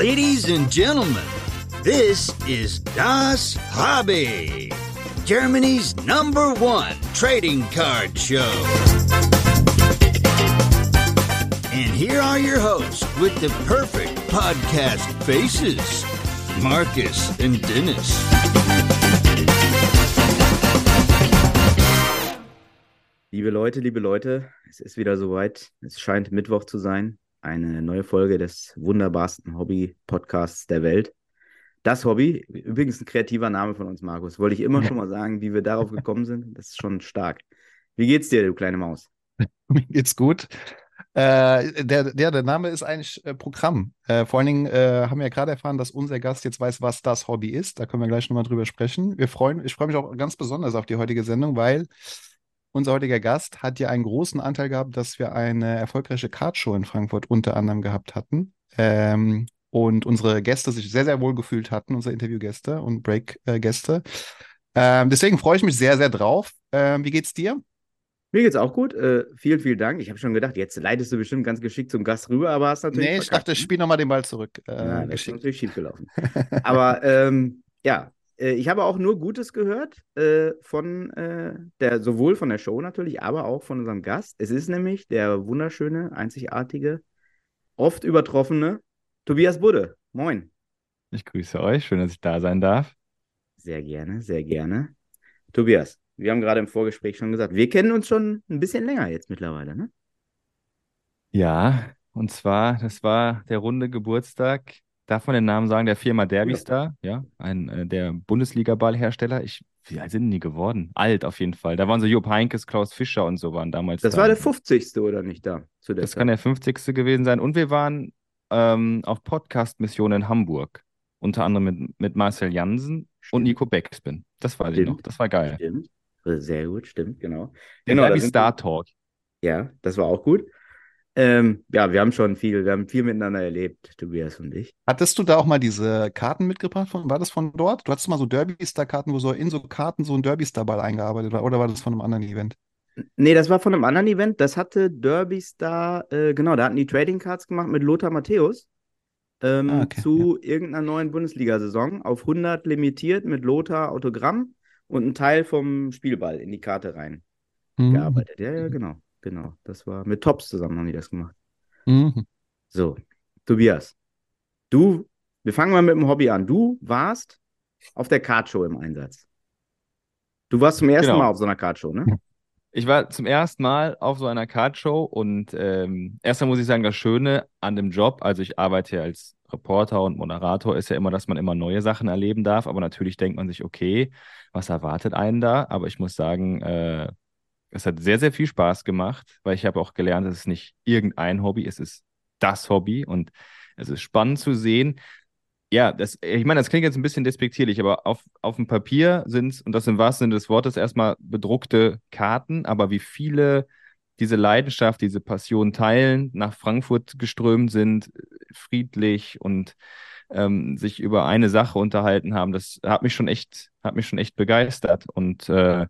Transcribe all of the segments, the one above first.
Ladies and gentlemen, this is Das Hobby, Germany's number one trading card show. And here are your hosts with the perfect podcast faces Marcus and Dennis. Liebe Leute, liebe Leute, es ist wieder soweit. Es scheint Mittwoch zu sein. Eine neue Folge des wunderbarsten Hobby-Podcasts der Welt. Das Hobby, übrigens ein kreativer Name von uns, Markus. Wollte ich immer schon mal sagen, wie wir darauf gekommen sind. Das ist schon stark. Wie geht's dir, du kleine Maus? Mir geht's gut. Äh, der, der, der Name ist eigentlich äh, Programm. Äh, vor allen Dingen äh, haben wir ja gerade erfahren, dass unser Gast jetzt weiß, was das Hobby ist. Da können wir gleich nochmal drüber sprechen. Wir freuen, ich freue mich auch ganz besonders auf die heutige Sendung, weil unser heutiger Gast hat ja einen großen Anteil gehabt, dass wir eine erfolgreiche Cardshow in Frankfurt unter anderem gehabt hatten. Ähm, und unsere Gäste sich sehr, sehr wohl gefühlt hatten, unsere Interviewgäste und Break-Gäste. Ähm, deswegen freue ich mich sehr, sehr drauf. Ähm, wie geht's dir? Mir geht's auch gut. Äh, vielen, vielen Dank. Ich habe schon gedacht, jetzt leitest du bestimmt ganz geschickt zum Gast rüber, aber hast natürlich. Nee, ich dachte, ich ne? spiele nochmal den Ball zurück. Äh, ja, das ist natürlich schiefgelaufen. aber ähm, ja, ich habe auch nur Gutes gehört äh, von äh, der, sowohl von der Show natürlich, aber auch von unserem Gast. Es ist nämlich der wunderschöne, einzigartige, oft übertroffene Tobias Budde. Moin. Ich grüße euch. Schön, dass ich da sein darf. Sehr gerne, sehr gerne. Tobias, wir haben gerade im Vorgespräch schon gesagt, wir kennen uns schon ein bisschen länger jetzt mittlerweile, ne? Ja, und zwar, das war der runde Geburtstag, darf man den Namen sagen, der Firma Derbystar, ja, ein äh, der Bundesliga-Ballhersteller. Ich, wie alt sind die geworden? Alt auf jeden Fall. Da waren so Jupp Heinkes, Klaus Fischer und so waren damals. Das da. war der 50. oder nicht da? Zu der das Zeit. kann der 50. gewesen sein. Und wir waren ähm, auf Podcast-Mission in Hamburg. Unter anderem mit, mit Marcel Jansen stimmt. und Nico Beckspin. Das weiß ich noch. Das war geil. Stimmt. Sehr gut, stimmt, genau. Der genau, Derby Star Talk. Ja, das war auch gut. Ähm, ja, wir haben schon viel, wir haben viel miteinander erlebt, Tobias und ich. Hattest du da auch mal diese Karten mitgebracht? Von, war das von dort? Du hattest mal so Derby-Star-Karten, wo so in so Karten so ein Derby-Star-Ball eingearbeitet war, oder war das von einem anderen Event? Nee, das war von einem anderen Event. Das hatte Derby Star, äh, genau, da hatten die Trading Cards gemacht mit Lothar Matthäus ähm, ah, okay, zu ja. irgendeiner neuen Bundesliga-Saison auf 100 limitiert mit Lothar Autogramm und ein Teil vom Spielball in die Karte rein mhm. gearbeitet. Ja, ja, genau, genau. Das war mit Tops zusammen haben die das gemacht. Mhm. So, Tobias, du, wir fangen mal mit dem Hobby an. Du warst auf der Cardshow im Einsatz. Du warst zum ersten genau. Mal auf so einer Cardshow, ne? Ich war zum ersten Mal auf so einer Cardshow und ähm, erstmal muss ich sagen, das Schöne an dem Job, also ich arbeite als Reporter und Moderator, ist ja immer, dass man immer neue Sachen erleben darf, aber natürlich denkt man sich, okay, was erwartet einen da? Aber ich muss sagen, äh, es hat sehr, sehr viel Spaß gemacht, weil ich habe auch gelernt, es ist nicht irgendein Hobby, es ist das Hobby und es ist spannend zu sehen, ja, das, ich meine, das klingt jetzt ein bisschen despektierlich, aber auf, auf dem Papier sind es, und das im wahrsten Sinne des Wortes, erstmal bedruckte Karten, aber wie viele diese Leidenschaft, diese Passion teilen, nach Frankfurt geströmt sind, friedlich und ähm, sich über eine Sache unterhalten haben, das hat mich schon echt, hat mich schon echt begeistert und äh,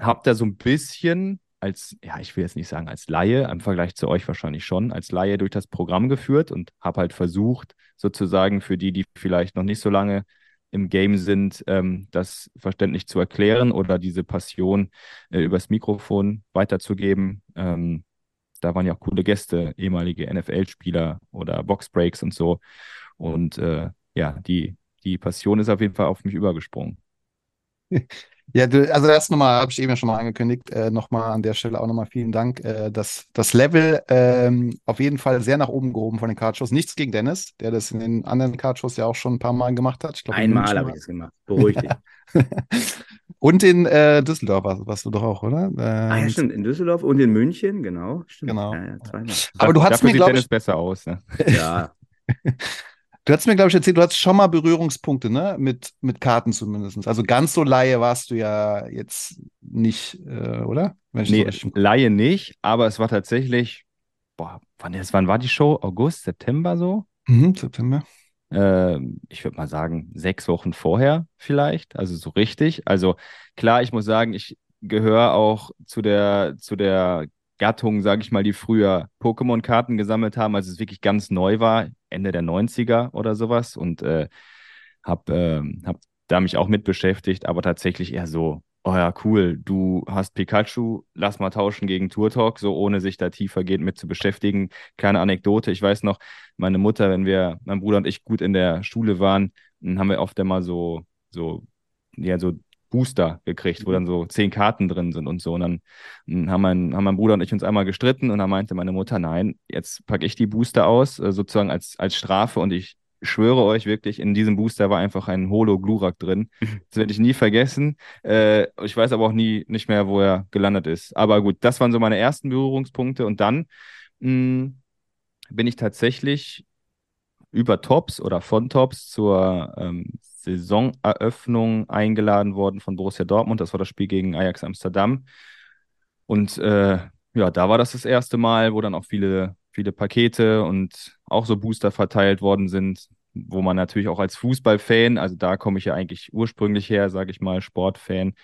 habe da so ein bisschen als, ja, ich will jetzt nicht sagen als Laie, im Vergleich zu euch wahrscheinlich schon, als Laie durch das Programm geführt und habe halt versucht, sozusagen für die, die vielleicht noch nicht so lange im Game sind, ähm, das verständlich zu erklären oder diese Passion äh, übers Mikrofon weiterzugeben. Ähm, da waren ja auch coole Gäste, ehemalige NFL-Spieler oder Boxbreaks und so. Und äh, ja, die, die Passion ist auf jeden Fall auf mich übergesprungen. Ja, du, also das nochmal, habe ich eben ja schon mal angekündigt, äh, nochmal an der Stelle auch nochmal vielen Dank. Äh, das, das Level ähm, auf jeden Fall sehr nach oben gehoben von den Cardshows. Nichts gegen Dennis, der das in den anderen Cardshows ja auch schon ein paar Mal gemacht hat. Ich glaub, Einmal habe ich es gemacht. Beruhig dich. und in äh, Düsseldorf warst, warst, du doch auch, oder? Ähm, ah ja, stimmt. In Düsseldorf und in München, genau. Stimmt. Genau. Ja, ja. Aber du hast mir, glaube ich... besser aus. Ne? Ja. Du hast mir, glaube ich, erzählt, du hast schon mal Berührungspunkte, ne? Mit, mit Karten zumindest. Also ganz so Laie warst du ja jetzt nicht, äh, oder? nee, so Laie nicht, aber es war tatsächlich, boah, wann, wann war die Show? August, September so? Mhm, September. Äh, ich würde mal sagen, sechs Wochen vorher vielleicht, also so richtig. Also klar, ich muss sagen, ich gehöre auch zu der, zu der Gattung, sage ich mal, die früher Pokémon-Karten gesammelt haben, als es wirklich ganz neu war, Ende der 90er oder sowas. Und äh, habe äh, hab da mich auch mit beschäftigt, aber tatsächlich eher so, oh ja, cool, du hast Pikachu, lass mal tauschen gegen Turtok, so ohne sich da tiefergehend mit zu beschäftigen. Kleine Anekdote, ich weiß noch, meine Mutter, wenn wir, mein Bruder und ich gut in der Schule waren, dann haben wir oft immer so, so, ja, so Booster gekriegt, wo dann so zehn Karten drin sind und so. Und dann hm, haben mein, haben mein Bruder und ich uns einmal gestritten und dann meinte meine Mutter, nein, jetzt packe ich die Booster aus, äh, sozusagen als, als Strafe und ich schwöre euch wirklich, in diesem Booster war einfach ein Holo-Glurak drin. Das werde ich nie vergessen. Äh, ich weiß aber auch nie nicht mehr, wo er gelandet ist. Aber gut, das waren so meine ersten Berührungspunkte. Und dann mh, hm, bin ich tatsächlich über Tops oder von Tops zur ähm, Saisoneröffnung eingeladen worden von Borussia Dortmund. Das war das Spiel gegen Ajax Amsterdam. Und äh, ja, da war das das erste Mal, wo dann auch viele, viele Pakete und auch so Booster verteilt worden sind, wo man natürlich auch als Fußballfan, also da komme ich ja eigentlich ursprünglich her, sage ich mal, Sportfan,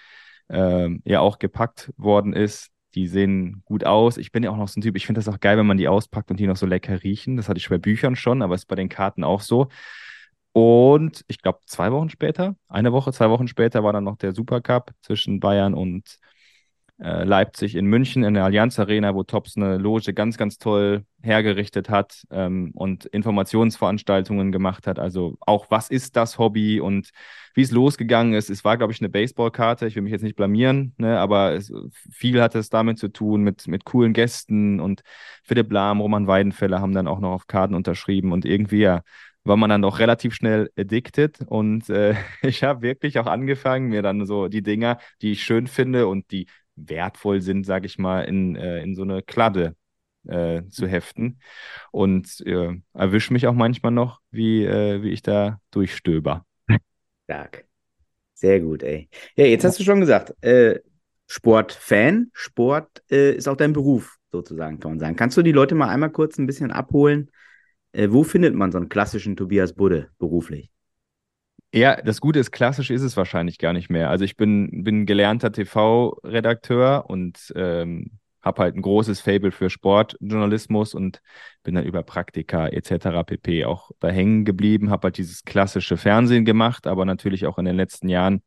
äh, ja auch gepackt worden ist. Die sehen gut aus. Ich bin ja auch noch so ein Typ, ich finde das auch geil, wenn man die auspackt und die noch so lecker riechen. Das hatte ich bei Büchern schon, aber ist bei den Karten auch so. Und ich glaube, zwei Wochen später, eine Woche, zwei Wochen später war dann noch der Supercup zwischen Bayern und äh, Leipzig in München in der Allianz Arena, wo Tops eine Loge ganz, ganz toll hergerichtet hat ähm, und Informationsveranstaltungen gemacht hat. Also auch, was ist das Hobby und wie es losgegangen ist. Es war, glaube ich, eine Baseballkarte. Ich will mich jetzt nicht blamieren, ne, aber es, viel hatte es damit zu tun, mit, mit coolen Gästen und Philipp Lahm, Roman Weidenfeller haben dann auch noch auf Karten unterschrieben und irgendwie ja war man dann doch relativ schnell addicted und äh, ich habe wirklich auch angefangen, mir dann so die Dinger, die ich schön finde und die wertvoll sind, sage ich mal, in, äh, in so eine Kladde äh, zu heften und äh, erwische mich auch manchmal noch, wie, äh, wie ich da durchstöber. Stark. Sehr gut, ey. Ja, jetzt hast du schon gesagt, äh, Sportfan, Sport ist auch dein Beruf sozusagen, kann man sagen. Kannst du die Leute mal einmal kurz ein bisschen abholen, wo findet man so einen klassischen Tobias Budde beruflich? Ja, das Gute ist, klassisch ist es wahrscheinlich gar nicht mehr. Also ich bin, bin gelernter TV-Redakteur und ähm, habe halt ein großes Fable für Sportjournalismus und bin dann über Praktika etc. pp. auch da hängen geblieben, habe halt dieses klassische Fernsehen gemacht, aber natürlich auch in den letzten Jahren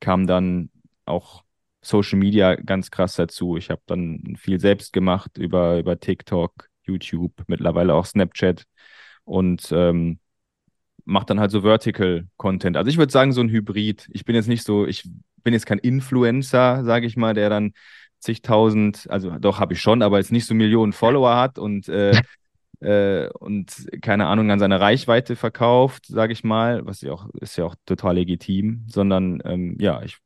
kam dann auch Social Media ganz krass dazu. Ich habe dann viel selbst gemacht über, über TikTok, YouTube, mittlerweile auch Snapchat und ähm, macht dann halt so Vertical Content. Also ich würde sagen, so ein Hybrid. Ich bin jetzt nicht so, ich bin jetzt kein Influencer, sage ich mal, der dann zigtausend, also doch habe ich schon, aber jetzt nicht so Millionen Follower hat und äh, äh, und keine Ahnung an seine Reichweite verkauft, sage ich mal, was ja auch ist ja auch total legitim, sondern ähm, ja, ich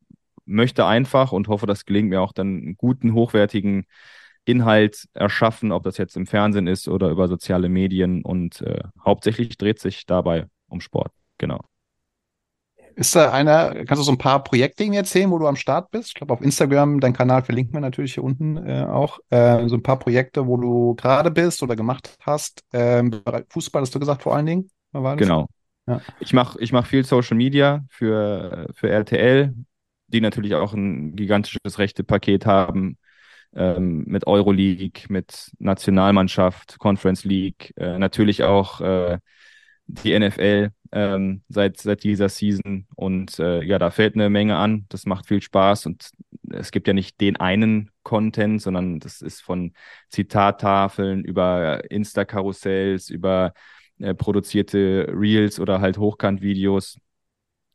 möchte einfach und hoffe, das gelingt mir auch dann einen guten, hochwertigen Inhalt erschaffen, ob das jetzt im Fernsehen ist oder über soziale Medien. Und äh, hauptsächlich dreht sich dabei um Sport. Genau. Ist da einer, kannst du so ein paar Projekte erzählen, wo du am Start bist? Ich glaube, auf Instagram, dein Kanal verlinkt man natürlich hier unten äh, auch. Äh, so ein paar Projekte, wo du gerade bist oder gemacht hast. Ähm, Fußball hast du gesagt vor allen Dingen. Genau. Ja. Ich mache ich mach viel Social Media für, für RTL, die natürlich auch ein gigantisches Rechtepaket haben ähm, mit Euroleague, mit Nationalmannschaft, Conference League, äh, natürlich auch äh, die NFL ähm, seit, seit dieser Season. Und äh, ja, da fällt eine Menge an. Das macht viel Spaß und es gibt ja nicht den einen Content, sondern das ist von Zitattafeln über Insta-Karussells, über äh, produzierte Reels oder halt Hochkant-Videos.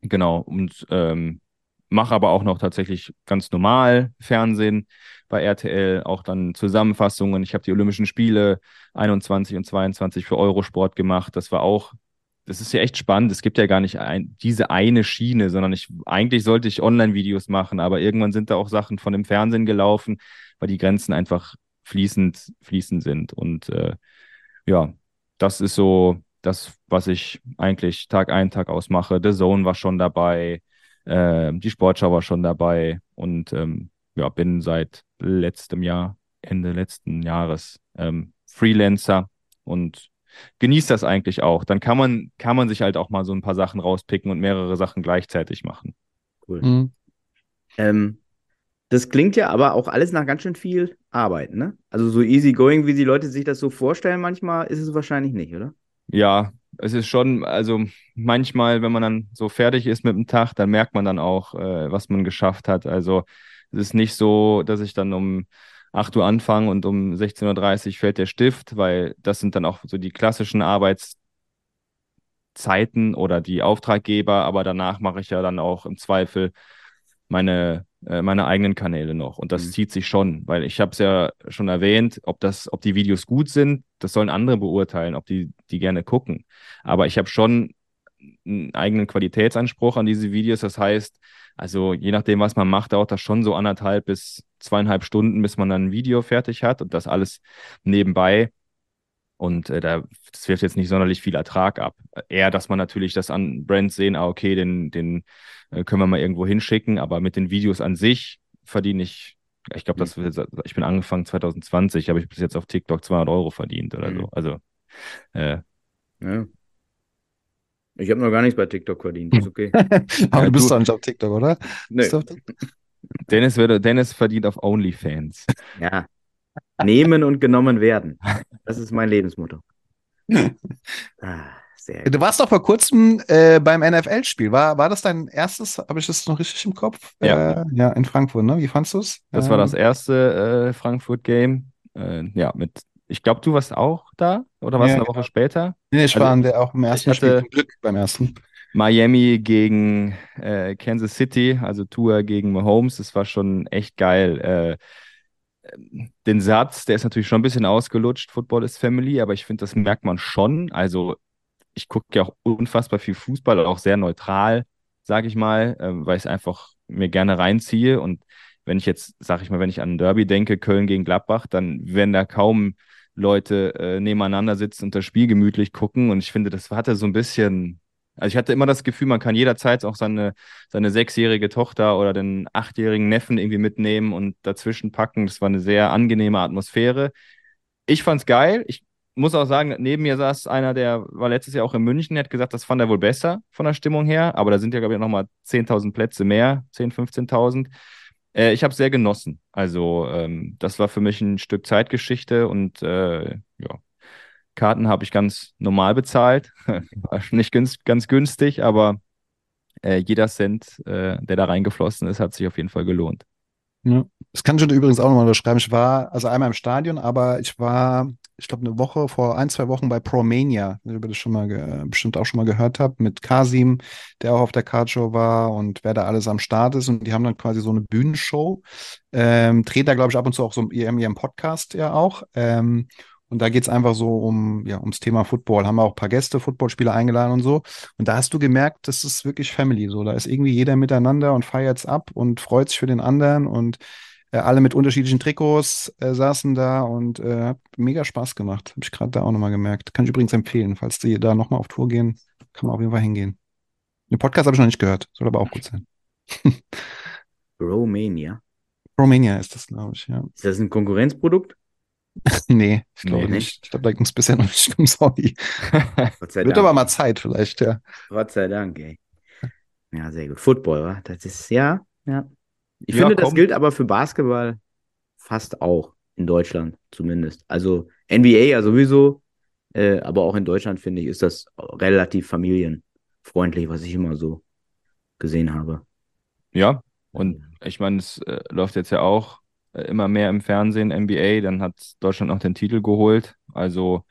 Genau. Und ähm, mache aber auch noch tatsächlich ganz normal Fernsehen bei RTL, auch dann Zusammenfassungen. Ich habe die Olympischen Spiele 21 und 22 für Eurosport gemacht. Das war auch, das ist ja echt spannend. Es gibt ja gar nicht ein, diese eine Schiene, sondern ich, eigentlich sollte ich Online-Videos machen, aber irgendwann sind da auch Sachen von dem Fernsehen gelaufen, weil die Grenzen einfach fließend, fließend sind. Und äh, ja, das ist so das, was ich eigentlich Tag ein, Tag aus mache. The Zone war schon dabei, äh, die Sportschau war schon dabei und ähm, ja, bin seit letztem Jahr, Ende letzten Jahres ähm, Freelancer und genießt das eigentlich auch. Dann kann man, kann man sich halt auch mal so ein paar Sachen rauspicken und mehrere Sachen gleichzeitig machen. Cool. Mhm. Ähm, Das klingt ja aber auch alles nach ganz schön viel Arbeit, ne? Also so easy going, wie die Leute sich das so vorstellen, manchmal ist es wahrscheinlich nicht, oder? Ja, es ist schon, also manchmal, wenn man dann so fertig ist mit dem Tag, dann merkt man dann auch, äh, was man geschafft hat. Also es ist nicht so, dass ich dann um 8 Uhr anfange und um 16.30 Uhr fällt der Stift, weil das sind dann auch so die klassischen Arbeitszeiten oder die Auftraggeber, aber danach mache ich ja dann auch im Zweifel meine, äh, meine eigenen Kanäle noch. Und das mhm. zieht sich schon, weil ich habe es ja schon erwähnt, ob das, ob die Videos gut sind, das sollen andere beurteilen, ob die die gerne gucken. Aber ich habe schon einen eigenen Qualitätsanspruch an diese Videos. Das heißt, also je nachdem, was man macht, dauert das schon so anderthalb bis zweieinhalb Stunden, bis man dann ein Video fertig hat und das alles nebenbei. Und äh, da, das wirft jetzt nicht sonderlich viel Ertrag ab. Eher, dass man natürlich das an Brands sehen, ah, okay, den, den äh, können wir mal irgendwo hinschicken, aber mit den Videos an sich verdiene ich, ich glaube, das mhm. ich bin angefangen 2020, habe ich bis jetzt auf TikTok 200 Euro verdient oder mhm. so. Also, äh, ja. Ich habe noch gar nichts bei TikTok verdient, ist okay. aber du bist doch nicht auf TikTok, oder? Nee. Dennis, würde, Dennis verdient auf OnlyFans. Ja. Nehmen und genommen werden. Das ist mein Lebensmotto. ah. Sehr du warst doch vor kurzem äh, beim NFL-Spiel. War, war das dein erstes? Habe ich das noch richtig im Kopf? Ja. Äh, ja, in Frankfurt, ne? Wie fandest du es? Das ähm, war das erste äh, Frankfurt-Game. Äh, ja, mit, ich glaube, du warst auch da oder warst ja, eine Woche später? Nee, ich also, war der auch im ersten Spiel. Zum Glück beim ersten. Miami gegen äh, Kansas City, also Tour gegen Mahomes. Das war schon echt geil äh, den Satz, der ist natürlich schon ein bisschen ausgelutscht, Football is Family, aber ich finde, das merkt man schon. Also ich gucke ja auch unfassbar viel Fußball, auch sehr neutral, sage ich mal, äh, weil ich es einfach mir gerne reinziehe. Und wenn ich jetzt, sage ich mal, wenn ich an ein Derby denke, Köln gegen Gladbach, dann werden da kaum Leute äh, nebeneinander sitzen und das Spiel gemütlich gucken. Und ich finde, das hatte so ein bisschen, also ich hatte immer das Gefühl, man kann jederzeit auch seine, seine sechsjährige Tochter oder den achtjährigen Neffen irgendwie mitnehmen und dazwischen packen. Das war eine sehr angenehme Atmosphäre. Ich fand's geil. Ich muss auch sagen, neben mir saß einer, der war letztes Jahr auch in München, der hat gesagt, das fand er wohl besser von der Stimmung her, aber da sind ja, glaube ich, nochmal 10.000 Plätze mehr, 10.000, 15.000. Äh, ich habe sehr genossen. Also, ähm, das war für mich ein Stück Zeitgeschichte und äh, ja, Karten habe ich ganz normal bezahlt. war nicht ganz, ganz günstig, aber äh, jeder Cent, äh, der da reingeflossen ist, hat sich auf jeden Fall gelohnt. Ja. Das kann ich übrigens auch nochmal beschreiben. Ich war also einmal im Stadion, aber ich war ich glaube, eine Woche, vor ein, zwei Wochen bei ProMania, über das schon mal bestimmt auch schon mal gehört habt, mit Kasim, der auch auf der Cardshow war und wer da alles am Start ist. Und die haben dann quasi so eine Bühnenshow. Ähm, dreht da, glaube ich, ab und zu auch so ihrem, ihrem Podcast ja auch. Ähm, und da geht es einfach so um, ja, ums Thema Football. Haben wir auch ein paar Gäste, Footballspieler eingeladen und so. Und da hast du gemerkt, das ist wirklich Family. So, da ist irgendwie jeder miteinander und feiert's ab und freut sich für den anderen und äh, alle mit unterschiedlichen Trikots äh, saßen da und äh, hat mega Spaß gemacht. Habe ich gerade da auch nochmal gemerkt. Kann ich übrigens empfehlen, falls die da nochmal auf Tour gehen, kann man auf jeden Fall hingehen. Den Podcast habe ich noch nicht gehört, soll aber auch gut sein. Romania. Romania ist das, glaube ich, ja. Ist das ein Konkurrenzprodukt? nee, ich glaube nee, nicht. Ich glaube, da ging es bisher noch nicht um Saudi. Wird Dank. aber mal Zeit vielleicht, ja. Gott sei Dank, ey. Ja, sehr gut. Football, wa? Das ist, ja, ja. Ich ja, finde, komm. das gilt aber für Basketball fast auch in Deutschland zumindest. Also NBA ja sowieso, äh, aber auch in Deutschland finde ich, ist das relativ familienfreundlich, was ich immer so gesehen habe. Ja, und ich meine, es äh, läuft jetzt ja auch immer mehr im Fernsehen, NBA, dann hat Deutschland noch den Titel geholt. Also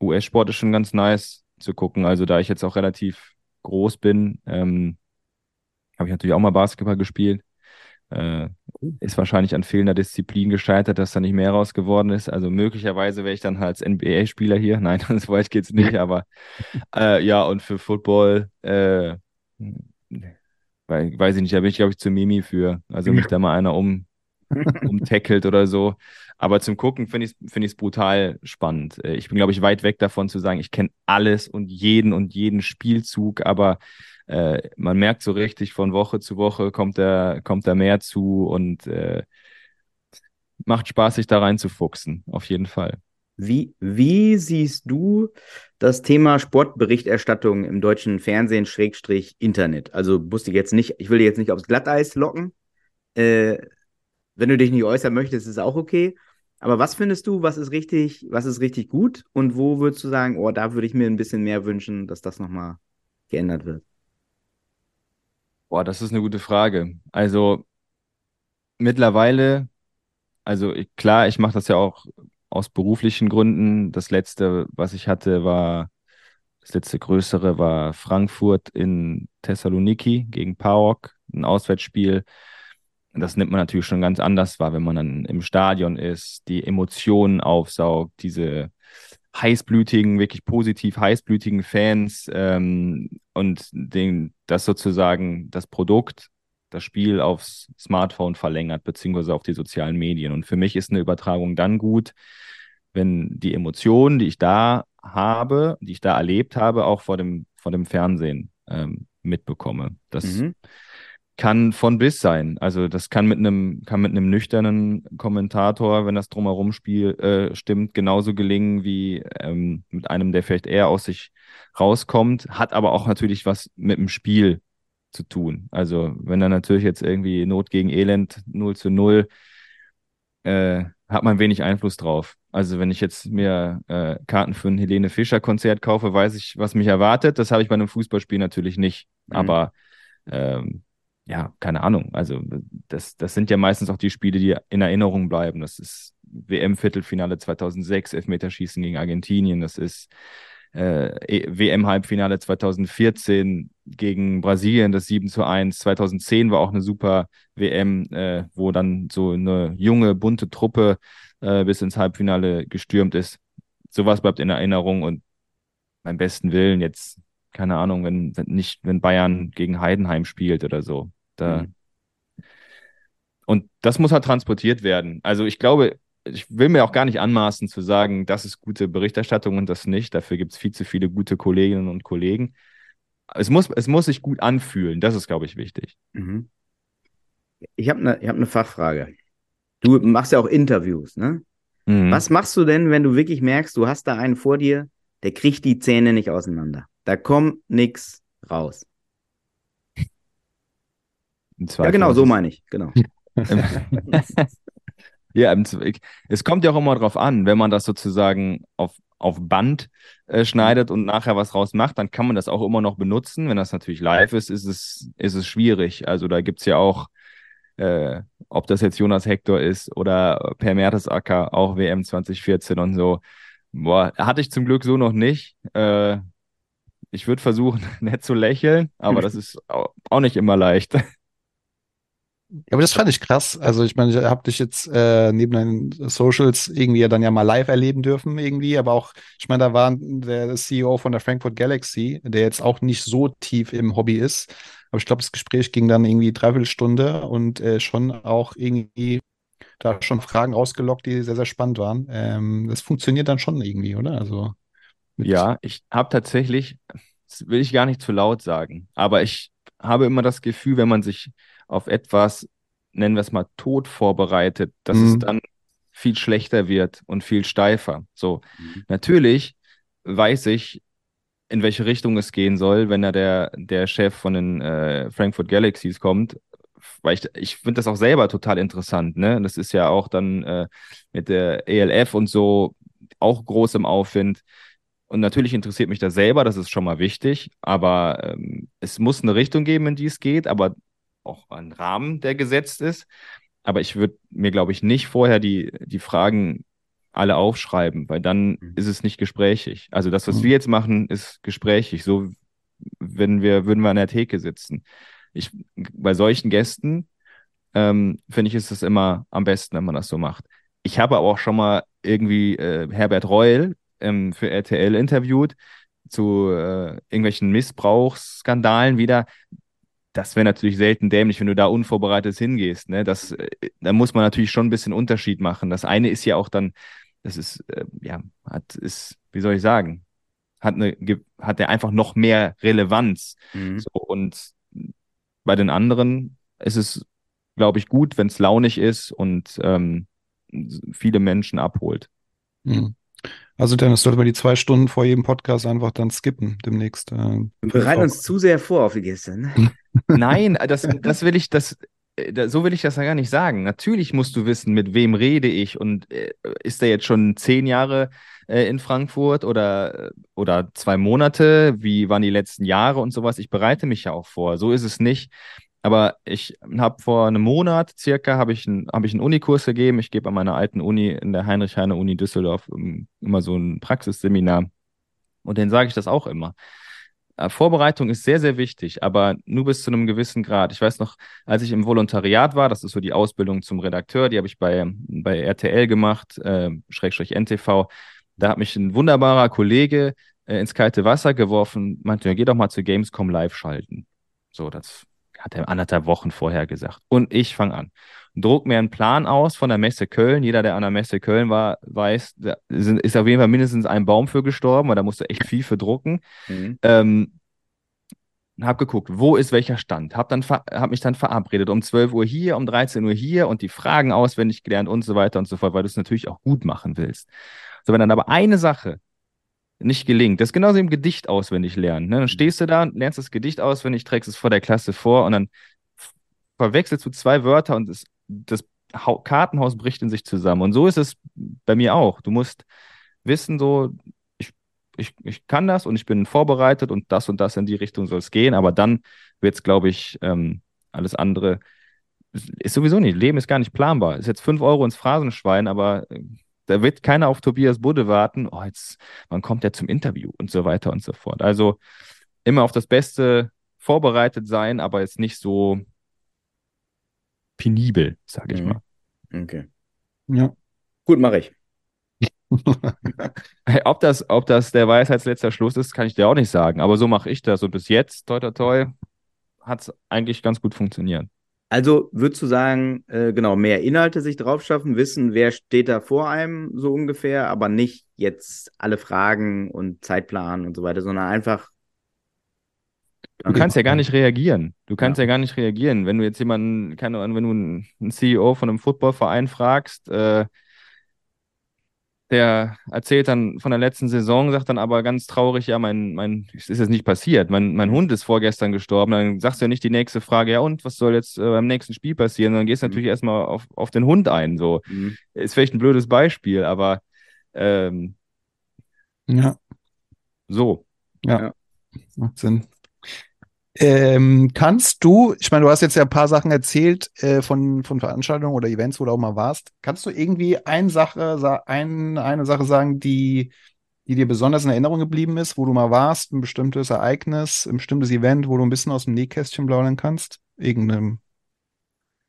US-Sport ist schon ganz nice zu gucken. Also da ich jetzt auch relativ groß bin, ähm, habe ich natürlich auch mal Basketball gespielt. Äh, ist wahrscheinlich an fehlender Disziplin gescheitert, dass da nicht mehr raus geworden ist. Also möglicherweise wäre ich dann als NBA-Spieler hier. Nein, so weit geht's nicht, aber äh, ja, und für Football, äh, weiß ich nicht, da bin ich, glaube ich, zu Mimi für. Also mich da mal einer um, umtackelt oder so. Aber zum Gucken finde ich es find brutal spannend. Äh, ich bin, glaube ich, weit weg davon zu sagen, ich kenne alles und jeden und jeden Spielzug, aber äh, man merkt so richtig, von Woche zu Woche kommt da, kommt da mehr zu und äh, macht Spaß, sich da reinzufuchsen, auf jeden Fall. Wie, wie siehst du das Thema Sportberichterstattung im deutschen Fernsehen Schrägstrich Internet? Also musste ich jetzt nicht, ich will jetzt nicht aufs Glatteis locken, äh, wenn du dich nicht äußern möchtest, ist auch okay. Aber was findest du, was ist richtig, was ist richtig gut und wo würdest du sagen, oh, da würde ich mir ein bisschen mehr wünschen, dass das nochmal geändert wird? Boah, das ist eine gute Frage. Also mittlerweile, also ich, klar, ich mache das ja auch aus beruflichen Gründen. Das letzte, was ich hatte, war, das letzte größere war Frankfurt in Thessaloniki gegen PAOK, ein Auswärtsspiel. Das nimmt man natürlich schon ganz anders wahr, wenn man dann im Stadion ist, die Emotionen aufsaugt, diese heißblütigen, wirklich positiv heißblütigen Fans ähm, und den, das sozusagen das Produkt, das Spiel aufs Smartphone verlängert, beziehungsweise auf die sozialen Medien. Und für mich ist eine Übertragung dann gut, wenn die Emotionen, die ich da habe, die ich da erlebt habe, auch vor dem, vor dem Fernsehen ähm, mitbekomme. Das mhm kann von bis sein. Also das kann mit einem, kann mit einem nüchternen Kommentator, wenn das drumherum spiel, äh, stimmt, genauso gelingen wie ähm, mit einem, der vielleicht eher aus sich rauskommt, hat aber auch natürlich was mit dem Spiel zu tun. Also wenn dann natürlich jetzt irgendwie Not gegen Elend 0 zu 0, äh, hat man wenig Einfluss drauf. Also wenn ich jetzt mir äh, Karten für ein Helene Fischer Konzert kaufe, weiß ich, was mich erwartet. Das habe ich bei einem Fußballspiel natürlich nicht. Mhm. Aber ähm, ja, keine Ahnung. Also das, das sind ja meistens auch die Spiele, die in Erinnerung bleiben. Das ist WM-Viertelfinale 2006, Elfmeterschießen gegen Argentinien. Das ist äh, e, WM-Halbfinale 2014 gegen Brasilien, das 7 zu 1. 2010 war auch eine super WM, äh, wo dann so eine junge, bunte Truppe äh, bis ins Halbfinale gestürmt ist. Sowas bleibt in Erinnerung und beim besten Willen jetzt, keine Ahnung, wenn, wenn nicht, wenn Bayern gegen Heidenheim spielt oder so. Da, mhm. Und das muss halt transportiert werden. Also ich glaube, ich will mir auch gar nicht anmaßen zu sagen, das ist gute Berichterstattung und das nicht. Dafür gibt es viel zu viele gute Kolleginnen und Kollegen. Es muss, es muss sich gut anfühlen. Das ist, glaube ich, wichtig. Mhm. Ich habe eine hab ne Fachfrage. Du machst ja auch Interviews, ne? Mhm. Was machst du denn, wenn du wirklich merkst, du hast da einen vor dir, der kriegt die Zähne nicht auseinander? Da kommt nichts raus. Ja, genau, so meine ich, genau. ja, es kommt ja auch immer drauf an, wenn man das sozusagen auf, auf Band äh, schneidet und nachher was raus macht, dann kann man das auch immer noch benutzen. Wenn das natürlich live ist, ist es, ist es schwierig. Also da gibt es ja auch, äh, ob das jetzt Jonas Hector ist oder Per Mertesacker, auch WM 2014 und so. Boah, hatte ich zum Glück so noch nicht. Äh, ich würde versuchen, nett zu lächeln, aber das ist auch nicht immer leicht. Ja, aber das fand ich krass. Also ich meine, ich habe dich jetzt äh, neben deinen Socials irgendwie ja dann ja mal live erleben dürfen irgendwie, aber auch, ich meine, da war der CEO von der Frankfurt Galaxy, der jetzt auch nicht so tief im Hobby ist. Aber ich glaube, das Gespräch ging dann irgendwie dreiviertel Stunde und äh, schon auch irgendwie da schon Fragen rausgelockt, die sehr, sehr spannend waren. Ähm, das funktioniert dann schon irgendwie, oder? Also ja, ich habe tatsächlich, das will ich gar nicht zu laut sagen, aber ich habe immer das Gefühl, wenn man sich auf etwas, nennen wir es mal, tot vorbereitet, dass mhm. es dann viel schlechter wird und viel steifer. So, mhm. natürlich weiß ich, in welche Richtung es gehen soll, wenn da der, der Chef von den äh, Frankfurt Galaxies kommt. Weil ich, ich finde das auch selber total interessant, ne? Das ist ja auch dann äh, mit der ELF und so auch groß im Aufwind. Und natürlich interessiert mich das selber, das ist schon mal wichtig, aber ähm, es muss eine Richtung geben, in die es geht, aber auch ein Rahmen, der gesetzt ist. Aber ich würde mir, glaube ich, nicht vorher die, die Fragen alle aufschreiben, weil dann mhm. ist es nicht gesprächig. Also das, was mhm. wir jetzt machen, ist gesprächig. So wenn wir, würden wir an der Theke sitzen. Ich, bei solchen Gästen ähm, finde ich, ist es immer am besten, wenn man das so macht. Ich habe aber auch schon mal irgendwie äh, Herbert Reul ähm, für RTL interviewt zu äh, irgendwelchen Missbrauchsskandalen wieder das wäre natürlich selten dämlich, wenn du da unvorbereitet hingehst. Ne? Das, äh, da muss man natürlich schon ein bisschen Unterschied machen. Das eine ist ja auch dann, das ist, äh, ja, hat, ist, wie soll ich sagen, hat eine, hat der einfach noch mehr Relevanz. Mhm. So, und bei den anderen ist es, glaube ich, gut, wenn es launig ist und ähm, viele Menschen abholt. Mhm. Also Dennis, sollte man die zwei Stunden vor jedem Podcast einfach dann skippen demnächst. Äh, wir bereiten uns zu sehr vor auf die Gäste. Ne? Nein, das, das will ich, das, äh, so will ich das ja gar nicht sagen. Natürlich musst du wissen, mit wem rede ich und äh, ist der jetzt schon zehn Jahre äh, in Frankfurt oder, oder zwei Monate? Wie waren die letzten Jahre und sowas? Ich bereite mich ja auch vor. So ist es nicht. Aber ich habe vor einem Monat circa habe ich, ein, hab ich einen Unikurs gegeben. Ich gebe an meiner alten Uni in der Heinrich-Heine-Uni Düsseldorf ähm, immer so ein Praxisseminar. Und den sage ich das auch immer. Äh, Vorbereitung ist sehr, sehr wichtig, aber nur bis zu einem gewissen Grad. Ich weiß noch, als ich im Volontariat war, das ist so die Ausbildung zum Redakteur, die habe ich bei, bei RTL gemacht, äh, Schrägstrich NTV. Da hat mich ein wunderbarer Kollege äh, ins kalte Wasser geworfen, meinte, ja, geh doch mal zu Gamescom live schalten. So, das hat er anderthalb Wochen vorher gesagt. Und ich fange an. Druck mir einen Plan aus von der Messe Köln. Jeder, der an der Messe Köln war, weiß, da ist auf jeden Fall mindestens ein Baum für gestorben, weil da musst du echt viel für drucken. Mhm. Ähm, hab geguckt, wo ist welcher Stand, hab dann hab mich dann verabredet um 12 Uhr hier, um 13 Uhr hier und die Fragen auswendig gelernt und so weiter und so fort, weil du es natürlich auch gut machen willst. So, wenn dann aber eine Sache nicht gelingt. Das ist genauso im Gedicht auswendig lernen. Ne? Dann mhm. stehst du da, lernst das Gedicht auswendig, trägst es vor der Klasse vor und dann verwechselst du zwei Wörter und das, das Kartenhaus bricht in sich zusammen. Und so ist es bei mir auch. Du musst wissen, so, ich, ich, ich kann das und ich bin vorbereitet und das und das in die Richtung soll es gehen, aber dann wird es, glaube ich, ähm, alles andere ist sowieso nicht. Leben ist gar nicht planbar. Ist jetzt fünf Euro ins Phrasenschwein, aber äh, da wird keiner auf Tobias Budde warten, oh, jetzt, wann kommt er zum Interview und so weiter und so fort. Also immer auf das Beste vorbereitet sein, aber jetzt nicht so penibel, sage ich mhm. mal. Okay. Ja. Gut, mache ich. ob, das, ob das der Weisheitsletzter Schluss ist, kann ich dir auch nicht sagen. Aber so mache ich das. Und bis jetzt, toi, toi, toi, hat es eigentlich ganz gut funktioniert. Also würdest du sagen, äh, genau, mehr Inhalte sich drauf schaffen, wissen, wer steht da vor einem so ungefähr, aber nicht jetzt alle Fragen und Zeitplan und so weiter, sondern einfach. Du kannst ja gar nicht reagieren. Du kannst ja, ja gar nicht reagieren. Wenn du jetzt jemanden, keine Ahnung, wenn du einen CEO von einem Footballverein fragst, äh, der erzählt dann von der letzten Saison, sagt dann aber ganz traurig, ja, mein, mein, ist jetzt nicht passiert, mein, mein Hund ist vorgestern gestorben. Dann sagst du ja nicht die nächste Frage, ja, und was soll jetzt äh, beim nächsten Spiel passieren? Dann gehst du mhm. natürlich erstmal auf, auf den Hund ein. So. Mhm. Ist vielleicht ein blödes Beispiel, aber ähm, ja. So. Ja. ja. Macht Sinn. Ähm, kannst du, ich meine, du hast jetzt ja ein paar Sachen erzählt äh, von, von Veranstaltungen oder Events, wo du auch mal warst. Kannst du irgendwie eine Sache, ein, eine Sache sagen, die, die dir besonders in Erinnerung geblieben ist, wo du mal warst, ein bestimmtes Ereignis, ein bestimmtes Event, wo du ein bisschen aus dem Nähkästchen plaudern kannst? Irgendeinem,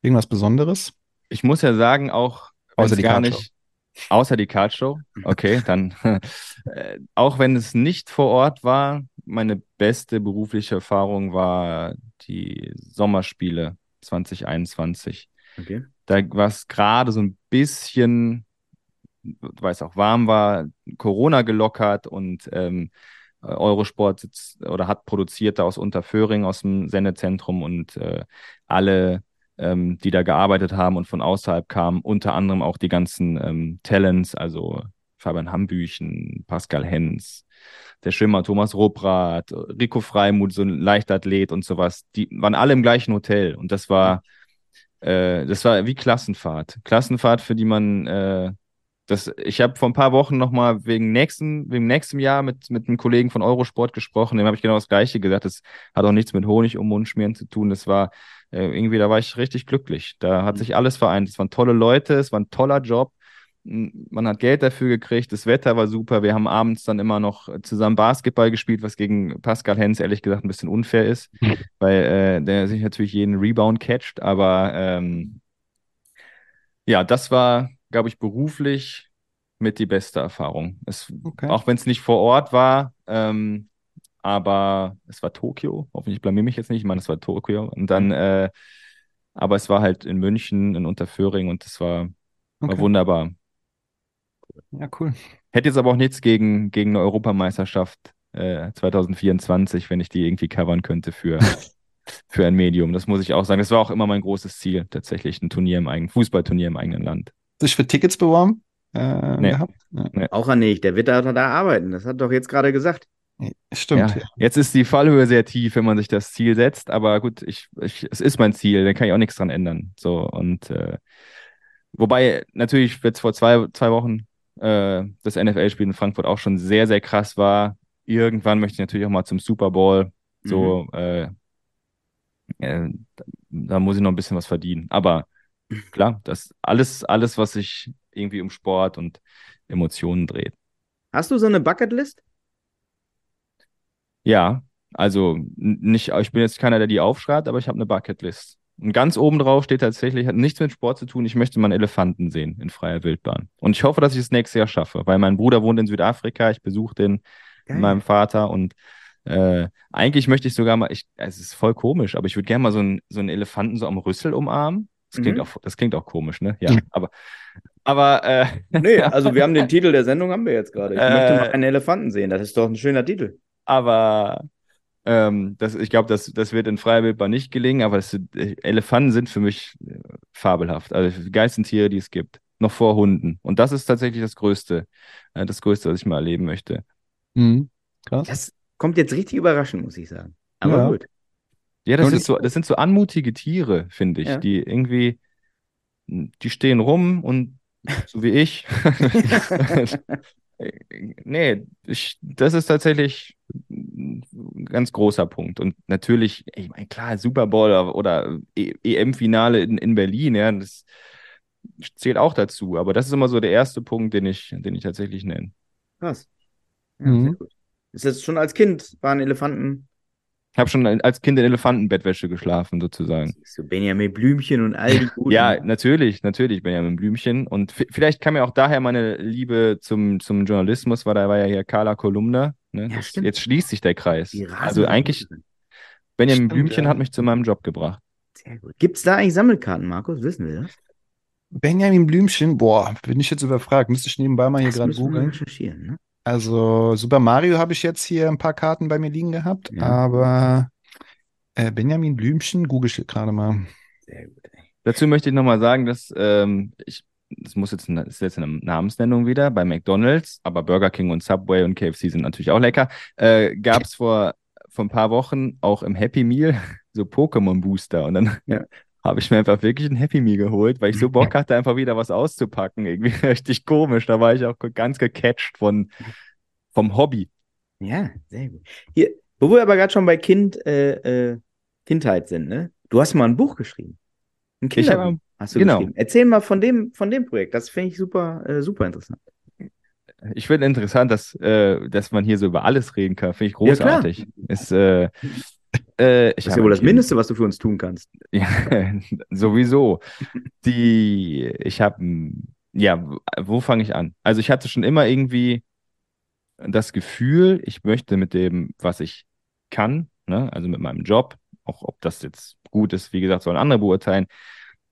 irgendwas Besonderes? Ich muss ja sagen, auch Außer die gar nicht, Außer die Card Show. Okay, dann äh, auch wenn es nicht vor Ort war, meine beste berufliche Erfahrung war die Sommerspiele 2021. Okay. Da war es gerade so ein bisschen, weil es auch warm war, Corona gelockert und ähm, Eurosport sitzt oder hat produziert da aus Unterföhring aus dem Sendezentrum und äh, alle ähm, die da gearbeitet haben und von außerhalb kamen, unter anderem auch die ganzen ähm, Talents, also Fabian Hambüchen, Pascal Hens, der Schwimmer Thomas Robrath, Rico Freimuth, so ein Leichtathlet und sowas, die waren alle im gleichen Hotel und das war, äh, das war wie Klassenfahrt. Klassenfahrt, für die man äh, das, ich habe vor ein paar Wochen nochmal wegen nächsten, wegen nächstem Jahr mit, mit einem Kollegen von Eurosport gesprochen, dem habe ich genau das Gleiche gesagt. Das hat auch nichts mit Honig um Mund schmieren zu tun. Das war äh, irgendwie, da war ich richtig glücklich. Da hat mhm. sich alles vereint. Es waren tolle Leute, es war ein toller Job. Man hat Geld dafür gekriegt, das Wetter war super. Wir haben abends dann immer noch zusammen Basketball gespielt, was gegen Pascal Hens ehrlich gesagt ein bisschen unfair ist, mhm. weil äh, der sich natürlich jeden Rebound catcht. Aber ähm, ja, das war, glaube ich, beruflich mit die beste Erfahrung. Es, okay. Auch wenn es nicht vor Ort war, ähm, aber es war Tokio. Hoffentlich blamier mich jetzt nicht. Ich meine, es war Tokio. Und dann, mhm. äh, aber es war halt in München, in Unterföhring und es war, okay. war wunderbar. Ja, cool. Hätte jetzt aber auch nichts gegen, gegen eine Europameisterschaft äh, 2024, wenn ich die irgendwie covern könnte für, für ein Medium. Das muss ich auch sagen. Das war auch immer mein großes Ziel, tatsächlich ein Turnier im eigenen, Fußballturnier im eigenen Land. Sich für Tickets beworben? Äh, nee. Nee. Auch er nicht. Der wird da, da arbeiten. Das hat doch jetzt gerade gesagt. Stimmt. Ja. Jetzt ist die Fallhöhe sehr tief, wenn man sich das Ziel setzt, aber gut, ich, ich, es ist mein Ziel, da kann ich auch nichts dran ändern. So, und äh, wobei natürlich jetzt vor zwei, zwei Wochen äh, das NFL-Spiel in Frankfurt auch schon sehr, sehr krass war. Irgendwann möchte ich natürlich auch mal zum Super Bowl. So, mhm. äh, äh, da muss ich noch ein bisschen was verdienen. Aber klar, das alles, alles, was sich irgendwie um Sport und Emotionen dreht. Hast du so eine Bucketlist? Ja, also nicht, ich bin jetzt keiner, der die aufschreibt, aber ich habe eine Bucketlist. Und ganz oben drauf steht tatsächlich, hat nichts mit Sport zu tun, ich möchte mal einen Elefanten sehen in freier Wildbahn. Und ich hoffe, dass ich es nächstes Jahr schaffe, weil mein Bruder wohnt in Südafrika, ich besuche den Geil. mit meinem Vater und äh, eigentlich möchte ich sogar mal, ich, es ist voll komisch, aber ich würde gerne mal so einen, so einen Elefanten so am Rüssel umarmen. Das klingt, mhm. auch, das klingt auch komisch, ne? Ja, aber. aber äh, nee, also wir haben den Titel der Sendung, haben wir jetzt gerade. Ich äh, möchte mal einen Elefanten sehen. Das ist doch ein schöner Titel. Aber ähm, das, ich glaube, das, das wird in freier Wildbahn nicht gelingen, aber das, Elefanten sind für mich äh, fabelhaft. Also die geilsten Tiere, die es gibt. Noch vor Hunden. Und das ist tatsächlich das Größte. Äh, das Größte, was ich mal erleben möchte. Mhm. Krass. Das kommt jetzt richtig überraschend, muss ich sagen. Aber ja. gut. Ja, das, ist so, das sind so anmutige Tiere, finde ich, ja. die irgendwie, die stehen rum und so wie ich. nee, ich, das ist tatsächlich ganz großer Punkt. Und natürlich, ich meine, klar, Super Bowl oder EM-Finale in, in Berlin, ja, das zählt auch dazu. Aber das ist immer so der erste Punkt, den ich, den ich tatsächlich nenne. Krass. Ja, mhm. Ist das schon als Kind waren Elefanten ich habe schon als Kind in Elefantenbettwäsche geschlafen, sozusagen. So Benjamin Blümchen und all die guten. ja, natürlich, natürlich Benjamin Blümchen. Und vielleicht kam ja auch daher meine Liebe zum, zum Journalismus, weil da war ja hier Carla Kolumna. Ne? Ja, das, jetzt schließt sich der Kreis. Also eigentlich, Benjamin stimmt, Blümchen ja. hat mich zu meinem Job gebracht. Sehr gut. Gibt es da eigentlich Sammelkarten, Markus? Wissen wir das? Benjamin Blümchen, boah, bin ich jetzt überfragt. Müsste ich nebenbei mal hier gerade googeln. Ne? Also Super Mario habe ich jetzt hier ein paar Karten bei mir liegen gehabt, ja. aber äh, Benjamin Blümchen google ich gerade mal. Sehr gut. Ey. Dazu möchte ich nochmal sagen, dass ähm, ich, das muss jetzt, das ist jetzt eine Namensnennung wieder, bei McDonalds, aber Burger King und Subway und KFC sind natürlich auch lecker, äh, gab es vor, vor ein paar Wochen auch im Happy Meal so Pokémon-Booster und dann ja habe ich mir einfach wirklich ein Happy Meal geholt, weil ich so Bock hatte, einfach wieder was auszupacken. Irgendwie richtig komisch. Da war ich auch ganz gecatcht von, vom Hobby. Ja, sehr gut. Hier, wo wir aber gerade schon bei Kind, äh, äh, Kindheit sind, ne? Du hast mal ein Buch geschrieben. Ein Kinderbuch hast du genau. Erzähl mal von dem, von dem Projekt. Das finde ich super, äh, super interessant. Ich finde interessant, dass, äh, dass man hier so über alles reden kann. Finde ich großartig. Ja, Ist, äh, äh, das ist ja wohl das Mindeste, was du für uns tun kannst. Ja, sowieso. Die, ich habe, ja, wo fange ich an? Also ich hatte schon immer irgendwie das Gefühl, ich möchte mit dem, was ich kann, ne, also mit meinem Job, auch ob das jetzt gut ist, wie gesagt, sollen andere beurteilen,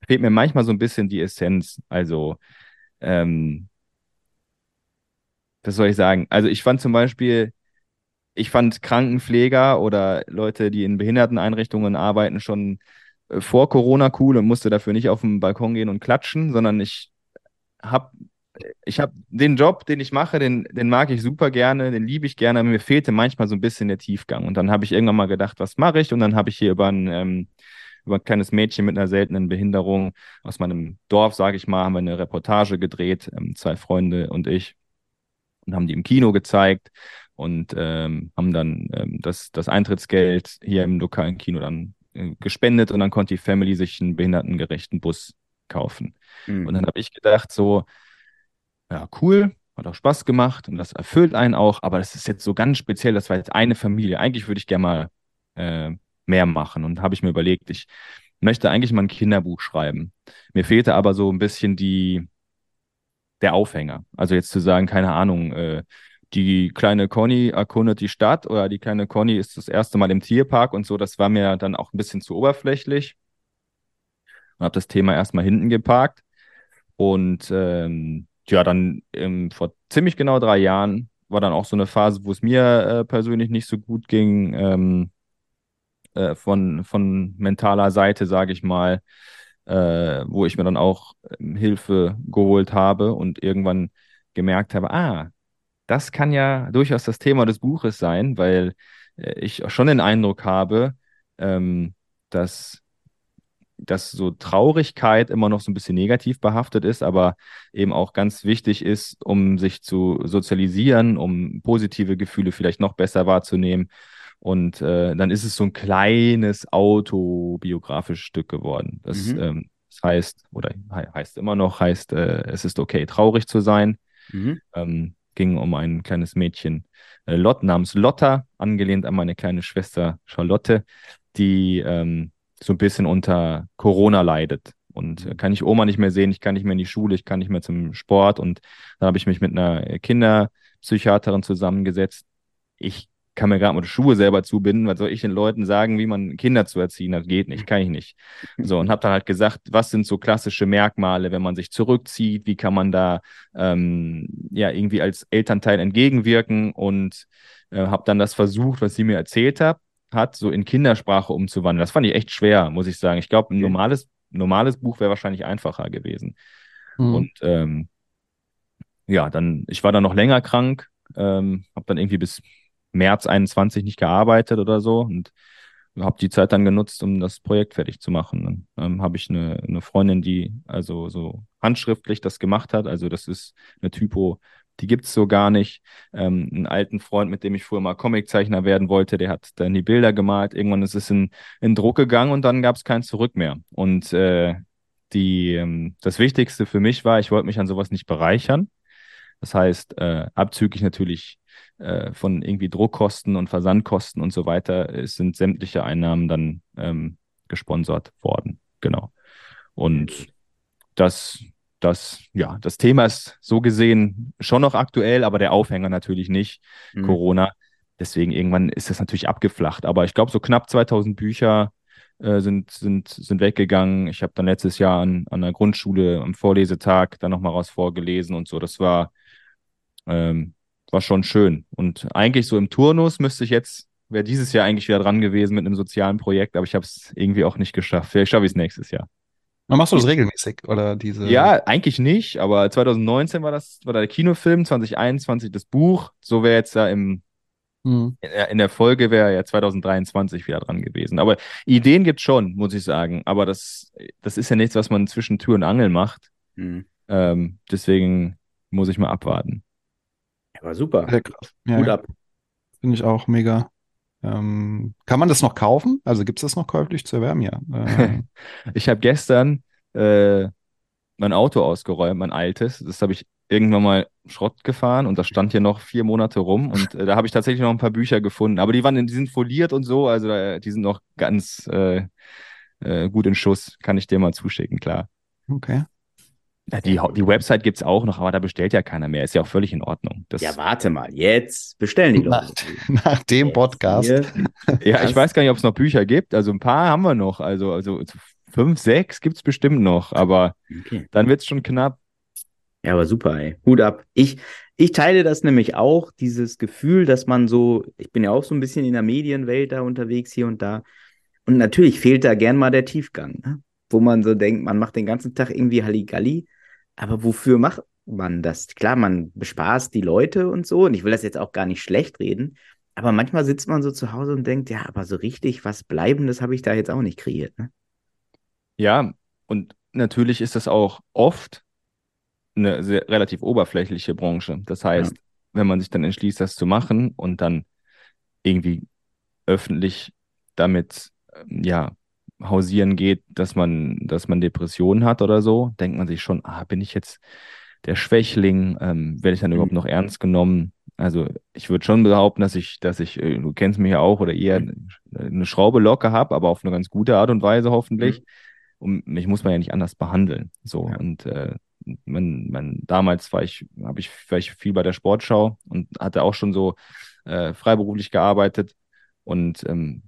fehlt mir manchmal so ein bisschen die Essenz. Also, ähm, was soll ich sagen? Also ich fand zum Beispiel ich fand Krankenpfleger oder Leute, die in Behinderteneinrichtungen arbeiten, schon äh, vor Corona cool und musste dafür nicht auf den Balkon gehen und klatschen, sondern ich habe ich habe den Job, den ich mache, den, den mag ich super gerne, den liebe ich gerne, aber mir fehlte manchmal so ein bisschen der Tiefgang. Und dann habe ich irgendwann mal gedacht, was mache ich? Und dann habe ich hier über ein, ähm, über ein kleines Mädchen mit einer seltenen Behinderung aus meinem Dorf, sage ich mal, haben wir eine Reportage gedreht, ähm, zwei Freunde und ich, und haben die im Kino gezeigt und ähm, haben dann ähm, das, das Eintrittsgeld hier im lokalen Kino dann äh, gespendet und dann konnte die Family sich einen behindertengerechten Bus kaufen. Mhm. Und dann habe ich gedacht, so, ja, cool, hat auch Spaß gemacht und das erfüllt einen auch, aber das ist jetzt so ganz speziell, das war jetzt eine Familie. Eigentlich würde ich gerne mal äh, mehr machen und habe ich mir überlegt, ich möchte eigentlich mal ein Kinderbuch schreiben. Mir fehlte aber so ein bisschen die, der Aufhänger. Also jetzt zu sagen, keine Ahnung, äh, die kleine Conny erkundet die Stadt oder die kleine Conny ist das erste Mal im Tierpark und so. Das war mir dann auch ein bisschen zu oberflächlich. Und habe das Thema erstmal hinten geparkt. Und ähm, ja, dann ähm, vor ziemlich genau drei Jahren war dann auch so eine Phase, wo es mir äh, persönlich nicht so gut ging, ähm, äh, von, von mentaler Seite, sage ich mal, äh, wo ich mir dann auch ähm, Hilfe geholt habe und irgendwann gemerkt habe, ah, das kann ja durchaus das Thema des Buches sein, weil äh, ich schon den Eindruck habe, ähm, dass dass so Traurigkeit immer noch so ein bisschen negativ behaftet ist, aber eben auch ganz wichtig ist, um sich zu sozialisieren, um positive Gefühle vielleicht noch besser wahrzunehmen. Und äh, dann ist es so ein kleines autobiografisches Stück geworden. Das, mhm. ähm, das heißt, oder heißt immer noch, heißt, äh, es ist okay, traurig zu sein. Mhm. Ähm, ging um ein kleines Mädchen, äh, Lot, namens Lotta, angelehnt an meine kleine Schwester Charlotte, die ähm, so ein bisschen unter Corona leidet. Und äh, kann ich Oma nicht mehr sehen, ich kann nicht mehr in die Schule, ich kann nicht mehr zum Sport. Und dann habe ich mich mit einer Kinderpsychiaterin zusammengesetzt. Ich kann mir gerade mal die Schuhe selber zubinden, was soll ich den Leuten sagen, wie man Kinder zu erziehen hat? Geht nicht, kann ich nicht. So, und habe dann halt gesagt, was sind so klassische Merkmale, wenn man sich zurückzieht, wie kann man da ähm, ja irgendwie als Elternteil entgegenwirken und äh, habe dann das versucht, was sie mir erzählt hat, hat, so in Kindersprache umzuwandeln. Das fand ich echt schwer, muss ich sagen. Ich glaube, ein normales, normales Buch wäre wahrscheinlich einfacher gewesen. Mhm. Und ähm, ja, dann, ich war dann noch länger krank, ähm, habe dann irgendwie bis März 21 nicht gearbeitet oder so und habe die Zeit dann genutzt, um das Projekt fertig zu machen. Dann ähm, habe ich eine, eine Freundin, die also so handschriftlich das gemacht hat. Also das ist eine Typo, die gibt es so gar nicht. Ähm, einen alten Freund, mit dem ich früher mal Comiczeichner werden wollte, der hat dann die Bilder gemalt. Irgendwann ist es in, in Druck gegangen und dann gab es kein Zurück mehr. Und äh, die, ähm, das Wichtigste für mich war, ich wollte mich an sowas nicht bereichern. Das heißt, äh, abzüglich natürlich äh, von irgendwie Druckkosten und Versandkosten und so weiter es sind sämtliche Einnahmen dann ähm, gesponsert worden. Genau. Und das, das, ja, das Thema ist so gesehen schon noch aktuell, aber der Aufhänger natürlich nicht. Mhm. Corona. Deswegen irgendwann ist das natürlich abgeflacht. Aber ich glaube, so knapp 2000 Bücher äh, sind, sind, sind weggegangen. Ich habe dann letztes Jahr an, an der Grundschule am Vorlesetag dann nochmal was vorgelesen und so. Das war ähm, war schon schön. Und eigentlich so im Turnus müsste ich jetzt, wäre dieses Jahr eigentlich wieder dran gewesen mit einem sozialen Projekt, aber ich habe es irgendwie auch nicht geschafft. Vielleicht schaffe ich es nächstes Jahr. Dann machst du das regelmäßig oder diese? Ja, eigentlich nicht, aber 2019 war das, war der Kinofilm, 2021 das Buch. So wäre jetzt ja im, hm. in, der, in der Folge wäre ja 2023 wieder dran gewesen. Aber Ideen gibt schon, muss ich sagen. Aber das, das ist ja nichts, was man zwischen Tür und Angel macht. Hm. Ähm, deswegen muss ich mal abwarten. War super. Sehr krass. Ja, Gut ab. Finde ich auch mega. Ähm, kann man das noch kaufen? Also gibt es das noch käuflich zu erwerben? Ja. Äh, ich habe gestern äh, mein Auto ausgeräumt, mein altes. Das habe ich irgendwann mal Schrott gefahren und das stand hier noch vier Monate rum und äh, da habe ich tatsächlich noch ein paar Bücher gefunden. Aber die waren, die sind foliert und so, also äh, die sind noch ganz äh, äh, gut in Schuss. Kann ich dir mal zuschicken, klar. Okay. Ja, die, die Website gibt es auch noch, aber da bestellt ja keiner mehr. Ist ja auch völlig in Ordnung. Das ja, warte mal, jetzt bestellen die Leute. Nach, nach dem jetzt Podcast. ja, ich weiß gar nicht, ob es noch Bücher gibt. Also ein paar haben wir noch. Also, also fünf, sechs gibt es bestimmt noch, aber okay. dann wird es schon knapp. Ja, aber super, ey. Hut ab. Ich, ich teile das nämlich auch, dieses Gefühl, dass man so, ich bin ja auch so ein bisschen in der Medienwelt da unterwegs hier und da. Und natürlich fehlt da gern mal der Tiefgang, ne? wo man so denkt, man macht den ganzen Tag irgendwie Halligalli aber wofür macht man das? Klar, man bespaßt die Leute und so. Und ich will das jetzt auch gar nicht schlecht reden. Aber manchmal sitzt man so zu Hause und denkt, ja, aber so richtig was Bleibendes habe ich da jetzt auch nicht kreiert. Ne? Ja, und natürlich ist das auch oft eine sehr, relativ oberflächliche Branche. Das heißt, ja. wenn man sich dann entschließt, das zu machen und dann irgendwie öffentlich damit ja hausieren geht, dass man, dass man Depressionen hat oder so, denkt man sich schon, ah, bin ich jetzt der Schwächling? Ähm, werde ich dann mhm. überhaupt noch ernst genommen? Also ich würde schon behaupten, dass ich, dass ich, äh, du kennst mich ja auch, oder eher mhm. eine Schraube locker habe, aber auf eine ganz gute Art und Weise hoffentlich. Mhm. Und mich muss man ja nicht anders behandeln. So ja. und äh, man, man, damals war ich, habe ich, ich viel bei der Sportschau und hatte auch schon so äh, freiberuflich gearbeitet. Und ähm,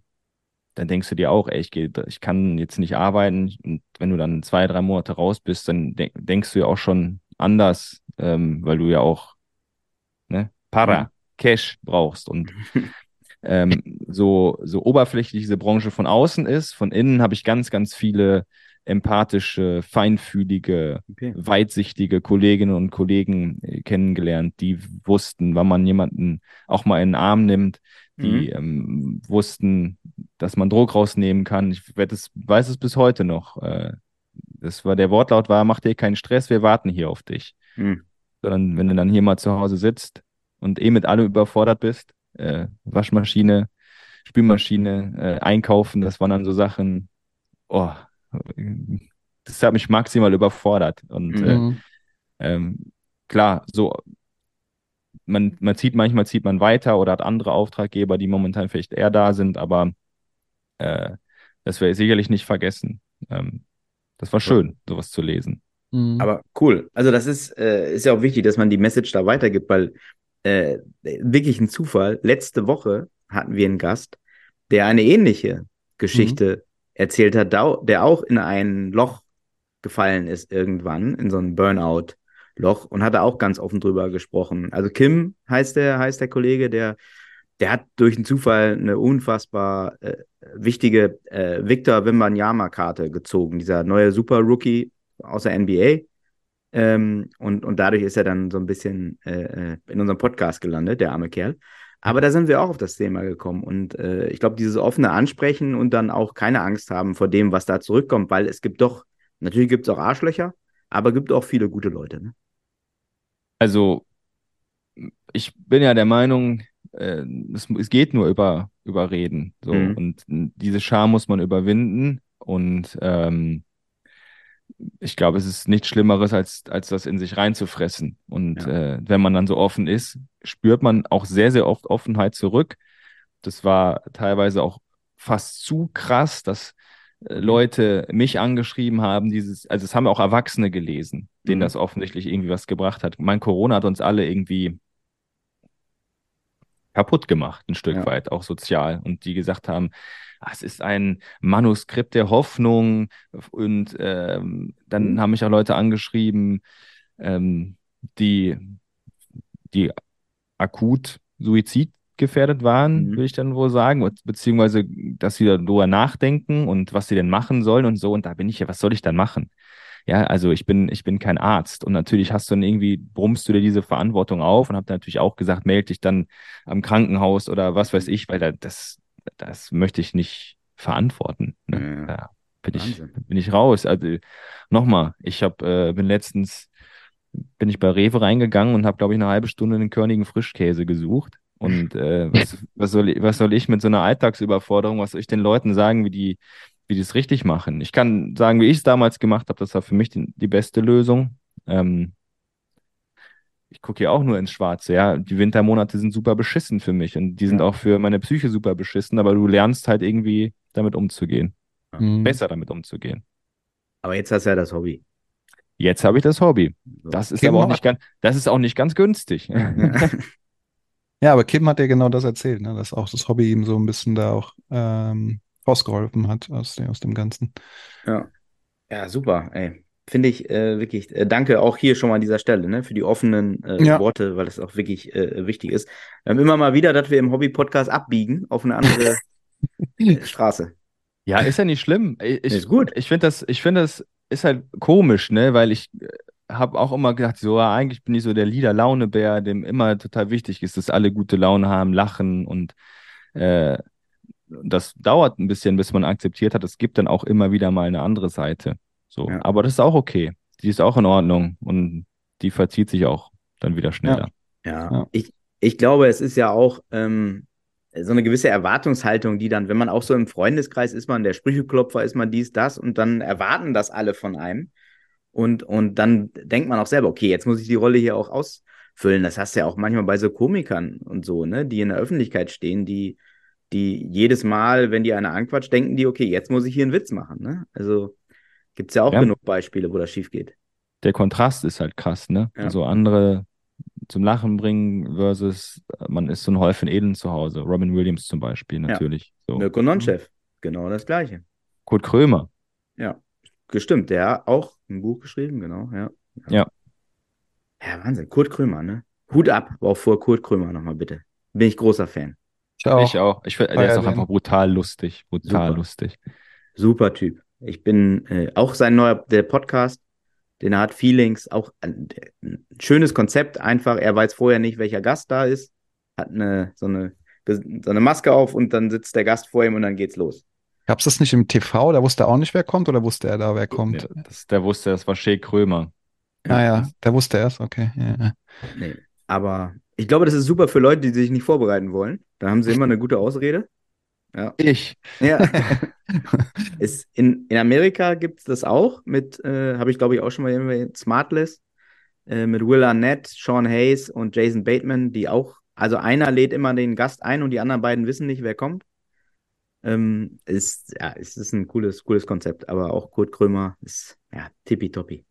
dann denkst du dir auch, ey, ich, geh, ich kann jetzt nicht arbeiten. Und wenn du dann zwei, drei Monate raus bist, dann de denkst du ja auch schon anders, ähm, weil du ja auch ne, Para. Cash brauchst. Und ähm, so, so oberflächlich diese Branche von außen ist, von innen habe ich ganz, ganz viele empathische, feinfühlige, okay. weitsichtige Kolleginnen und Kollegen äh, kennengelernt, die wussten, wann man jemanden auch mal in den Arm nimmt, die mhm. ähm, wussten, dass man Druck rausnehmen kann. Ich es, weiß es bis heute noch. Äh, das war der Wortlaut war, mach dir keinen Stress, wir warten hier auf dich. Mhm. Sondern wenn du dann hier mal zu Hause sitzt und eh mit allem überfordert bist, äh, Waschmaschine, Spülmaschine, äh, einkaufen, das waren dann so Sachen, oh, das hat mich maximal überfordert. Und mhm. äh, ähm, klar, so man, man zieht manchmal zieht man weiter oder hat andere Auftraggeber, die momentan vielleicht eher da sind, aber äh, das werde ich sicherlich nicht vergessen. Ähm, das war schön, sowas zu lesen. Mhm. Aber cool. Also das ist, äh, ist ja auch wichtig, dass man die Message da weitergibt, weil äh, wirklich ein Zufall. Letzte Woche hatten wir einen Gast, der eine ähnliche Geschichte mhm. erzählt hat, der auch in ein Loch gefallen ist irgendwann, in so ein Burnout. Loch und hat da auch ganz offen drüber gesprochen. Also Kim heißt der, heißt der Kollege, der, der hat durch einen Zufall eine unfassbar äh, wichtige äh, Victor Wimbanyama-Karte gezogen, dieser neue Super-Rookie aus der NBA. Ähm, und, und dadurch ist er dann so ein bisschen äh, äh, in unserem Podcast gelandet, der arme Kerl. Aber da sind wir auch auf das Thema gekommen. Und äh, ich glaube, dieses offene Ansprechen und dann auch keine Angst haben vor dem, was da zurückkommt, weil es gibt doch, natürlich gibt es auch Arschlöcher, aber gibt auch viele gute Leute. Ne? Also, ich bin ja der Meinung, äh, es, es, geht nur über, über Reden. So. Mhm. Und diese Scham muss man überwinden. Und ähm, ich glaube, es ist nichts Schlimmeres, als, als das in sich reinzufressen. Und ja. äh, wenn man dann so offen ist, spürt man auch sehr, sehr oft Offenheit zurück. Das war teilweise auch fast zu krass, dass Leute mich angeschrieben haben, dieses, also es haben auch Erwachsene gelesen, denen mhm. das offensichtlich irgendwie was gebracht hat. Mein Corona hat uns alle irgendwie kaputt gemacht, ein Stück ja. weit, auch sozial. Und die gesagt haben, ah, es ist ein Manuskript der Hoffnung. Und ähm, dann mhm. haben mich auch Leute angeschrieben, ähm, die, die akut Suizid gefährdet waren, mhm. würde ich dann wohl sagen, beziehungsweise, dass sie darüber nachdenken und was sie denn machen sollen und so. Und da bin ich ja, was soll ich dann machen? Ja, also ich bin, ich bin kein Arzt und natürlich hast du dann irgendwie, brummst du dir diese Verantwortung auf und habe natürlich auch gesagt, melde dich dann am Krankenhaus oder was weiß ich, weil da, das, das möchte ich nicht verantworten. Ne? Ja. Da bin ich, bin ich raus. Also nochmal, ich hab, äh, bin letztens, bin ich bei Rewe reingegangen und habe, glaube ich, eine halbe Stunde einen körnigen Frischkäse gesucht und äh, was, was, soll ich, was soll ich mit so einer Alltagsüberforderung, was soll ich den Leuten sagen, wie die, wie die es richtig machen? Ich kann sagen, wie ich es damals gemacht habe, das war für mich die, die beste Lösung. Ähm, ich gucke ja auch nur ins Schwarze, ja. Die Wintermonate sind super beschissen für mich und die sind ja. auch für meine Psyche super beschissen, aber du lernst halt irgendwie damit umzugehen. Mhm. Besser damit umzugehen. Aber jetzt hast du ja das Hobby. Jetzt habe ich das Hobby. Das ist Kim aber auch nicht ganz, das ist auch nicht ganz günstig. Ja, aber Kim hat ja genau das erzählt, ne? dass auch das Hobby ihm so ein bisschen da auch ähm, rausgeholfen hat aus, dem, aus dem Ganzen. Ja. Ja, super, ey. Finde ich äh, wirklich, äh, danke auch hier schon mal an dieser Stelle, ne, für die offenen äh, ja. Worte, weil das auch wirklich äh, wichtig ist. Wir haben immer mal wieder, dass wir im Hobby-Podcast abbiegen auf eine andere Straße. Ja, ist ja nicht schlimm. Ich, ist gut. Ich finde das, ich finde das ist halt komisch, ne, weil ich habe auch immer gedacht, so ja, eigentlich bin ich so der Lieder-Laune-Bär, dem immer total wichtig ist, dass alle gute Laune haben, lachen und äh, das dauert ein bisschen, bis man akzeptiert hat. Es gibt dann auch immer wieder mal eine andere Seite. So, ja. aber das ist auch okay. Die ist auch in Ordnung und die verzieht sich auch dann wieder schneller. Ja, ja. Ich, ich glaube, es ist ja auch ähm, so eine gewisse Erwartungshaltung, die dann, wenn man auch so im Freundeskreis ist, man der Sprücheklopfer, ist man dies, das und dann erwarten das alle von einem. Und, und dann denkt man auch selber, okay, jetzt muss ich die Rolle hier auch ausfüllen. Das hast du ja auch manchmal bei so Komikern und so, ne, die in der Öffentlichkeit stehen, die, die jedes Mal, wenn die einer anquatscht, denken die, okay, jetzt muss ich hier einen Witz machen, ne? Also gibt es ja auch ja. genug Beispiele, wo das schief geht. Der Kontrast ist halt krass, ne? Ja. Also andere zum Lachen bringen versus man ist so ein Häufchen Elend zu Hause. Robin Williams zum Beispiel natürlich. Ja. So. Mirko Nonchef, genau das gleiche. Kurt Krömer. Ja. Gestimmt, der hat auch ein Buch geschrieben, genau, ja. Ja. Ja, Wahnsinn. Kurt Krömer, ne? Hut ab, auch vor Kurt Krömer nochmal bitte. Bin ich großer Fan. Ich auch. Ich auch. Ich find, der ist auch einfach brutal lustig. Brutal Super. lustig. Super Typ. Ich bin äh, auch sein neuer der Podcast, den er hat, Feelings, auch ein, ein, schönes Konzept. Einfach, er weiß vorher nicht, welcher Gast da ist, hat eine so eine so eine Maske auf und dann sitzt der Gast vor ihm und dann geht's los. Gab es das nicht im TV? Da wusste er auch nicht, wer kommt oder wusste er da, wer kommt? Ja, das, der wusste, das war Shea Krömer. Ah ja, der wusste erst, okay. Ja. Nee, aber ich glaube, das ist super für Leute, die sich nicht vorbereiten wollen. Da haben sie immer eine gute Ausrede. Ja. Ich. Ja. ist in, in Amerika gibt es das auch mit, äh, habe ich glaube ich auch schon mal irgendwie Smartless, äh, mit Will Arnett, Sean Hayes und Jason Bateman, die auch, also einer lädt immer den Gast ein und die anderen beiden wissen nicht, wer kommt. Ähm, ist, ja, es ist ein cooles, cooles Konzept, aber auch Kurt Krömer ist, ja, tippitoppi.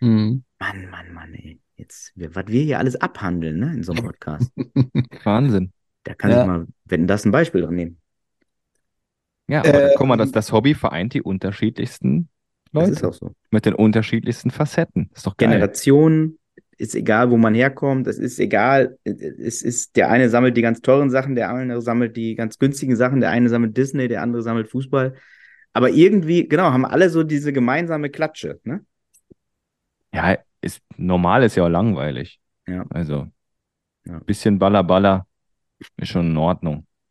Mhm. Mann, Mann, Mann, ey. Jetzt, was wir hier alles abhandeln, ne, in so einem Podcast. Wahnsinn. Da kann ja. ich mal, wenn das ein Beispiel dran nehmen. Ja, aber äh, guck mal, das, das Hobby vereint die unterschiedlichsten Leute. Das ist auch so. Mit den unterschiedlichsten Facetten. Das ist doch geil. Generationen, ist egal, wo man herkommt, es ist egal, es ist, der eine sammelt die ganz teuren Sachen, der andere sammelt die ganz günstigen Sachen, der eine sammelt Disney, der andere sammelt Fußball. Aber irgendwie, genau, haben alle so diese gemeinsame Klatsche, ne? Ja, ist, normal ist ja auch langweilig. Ja. Also, ja. bisschen Baller Baller ist schon in Ordnung.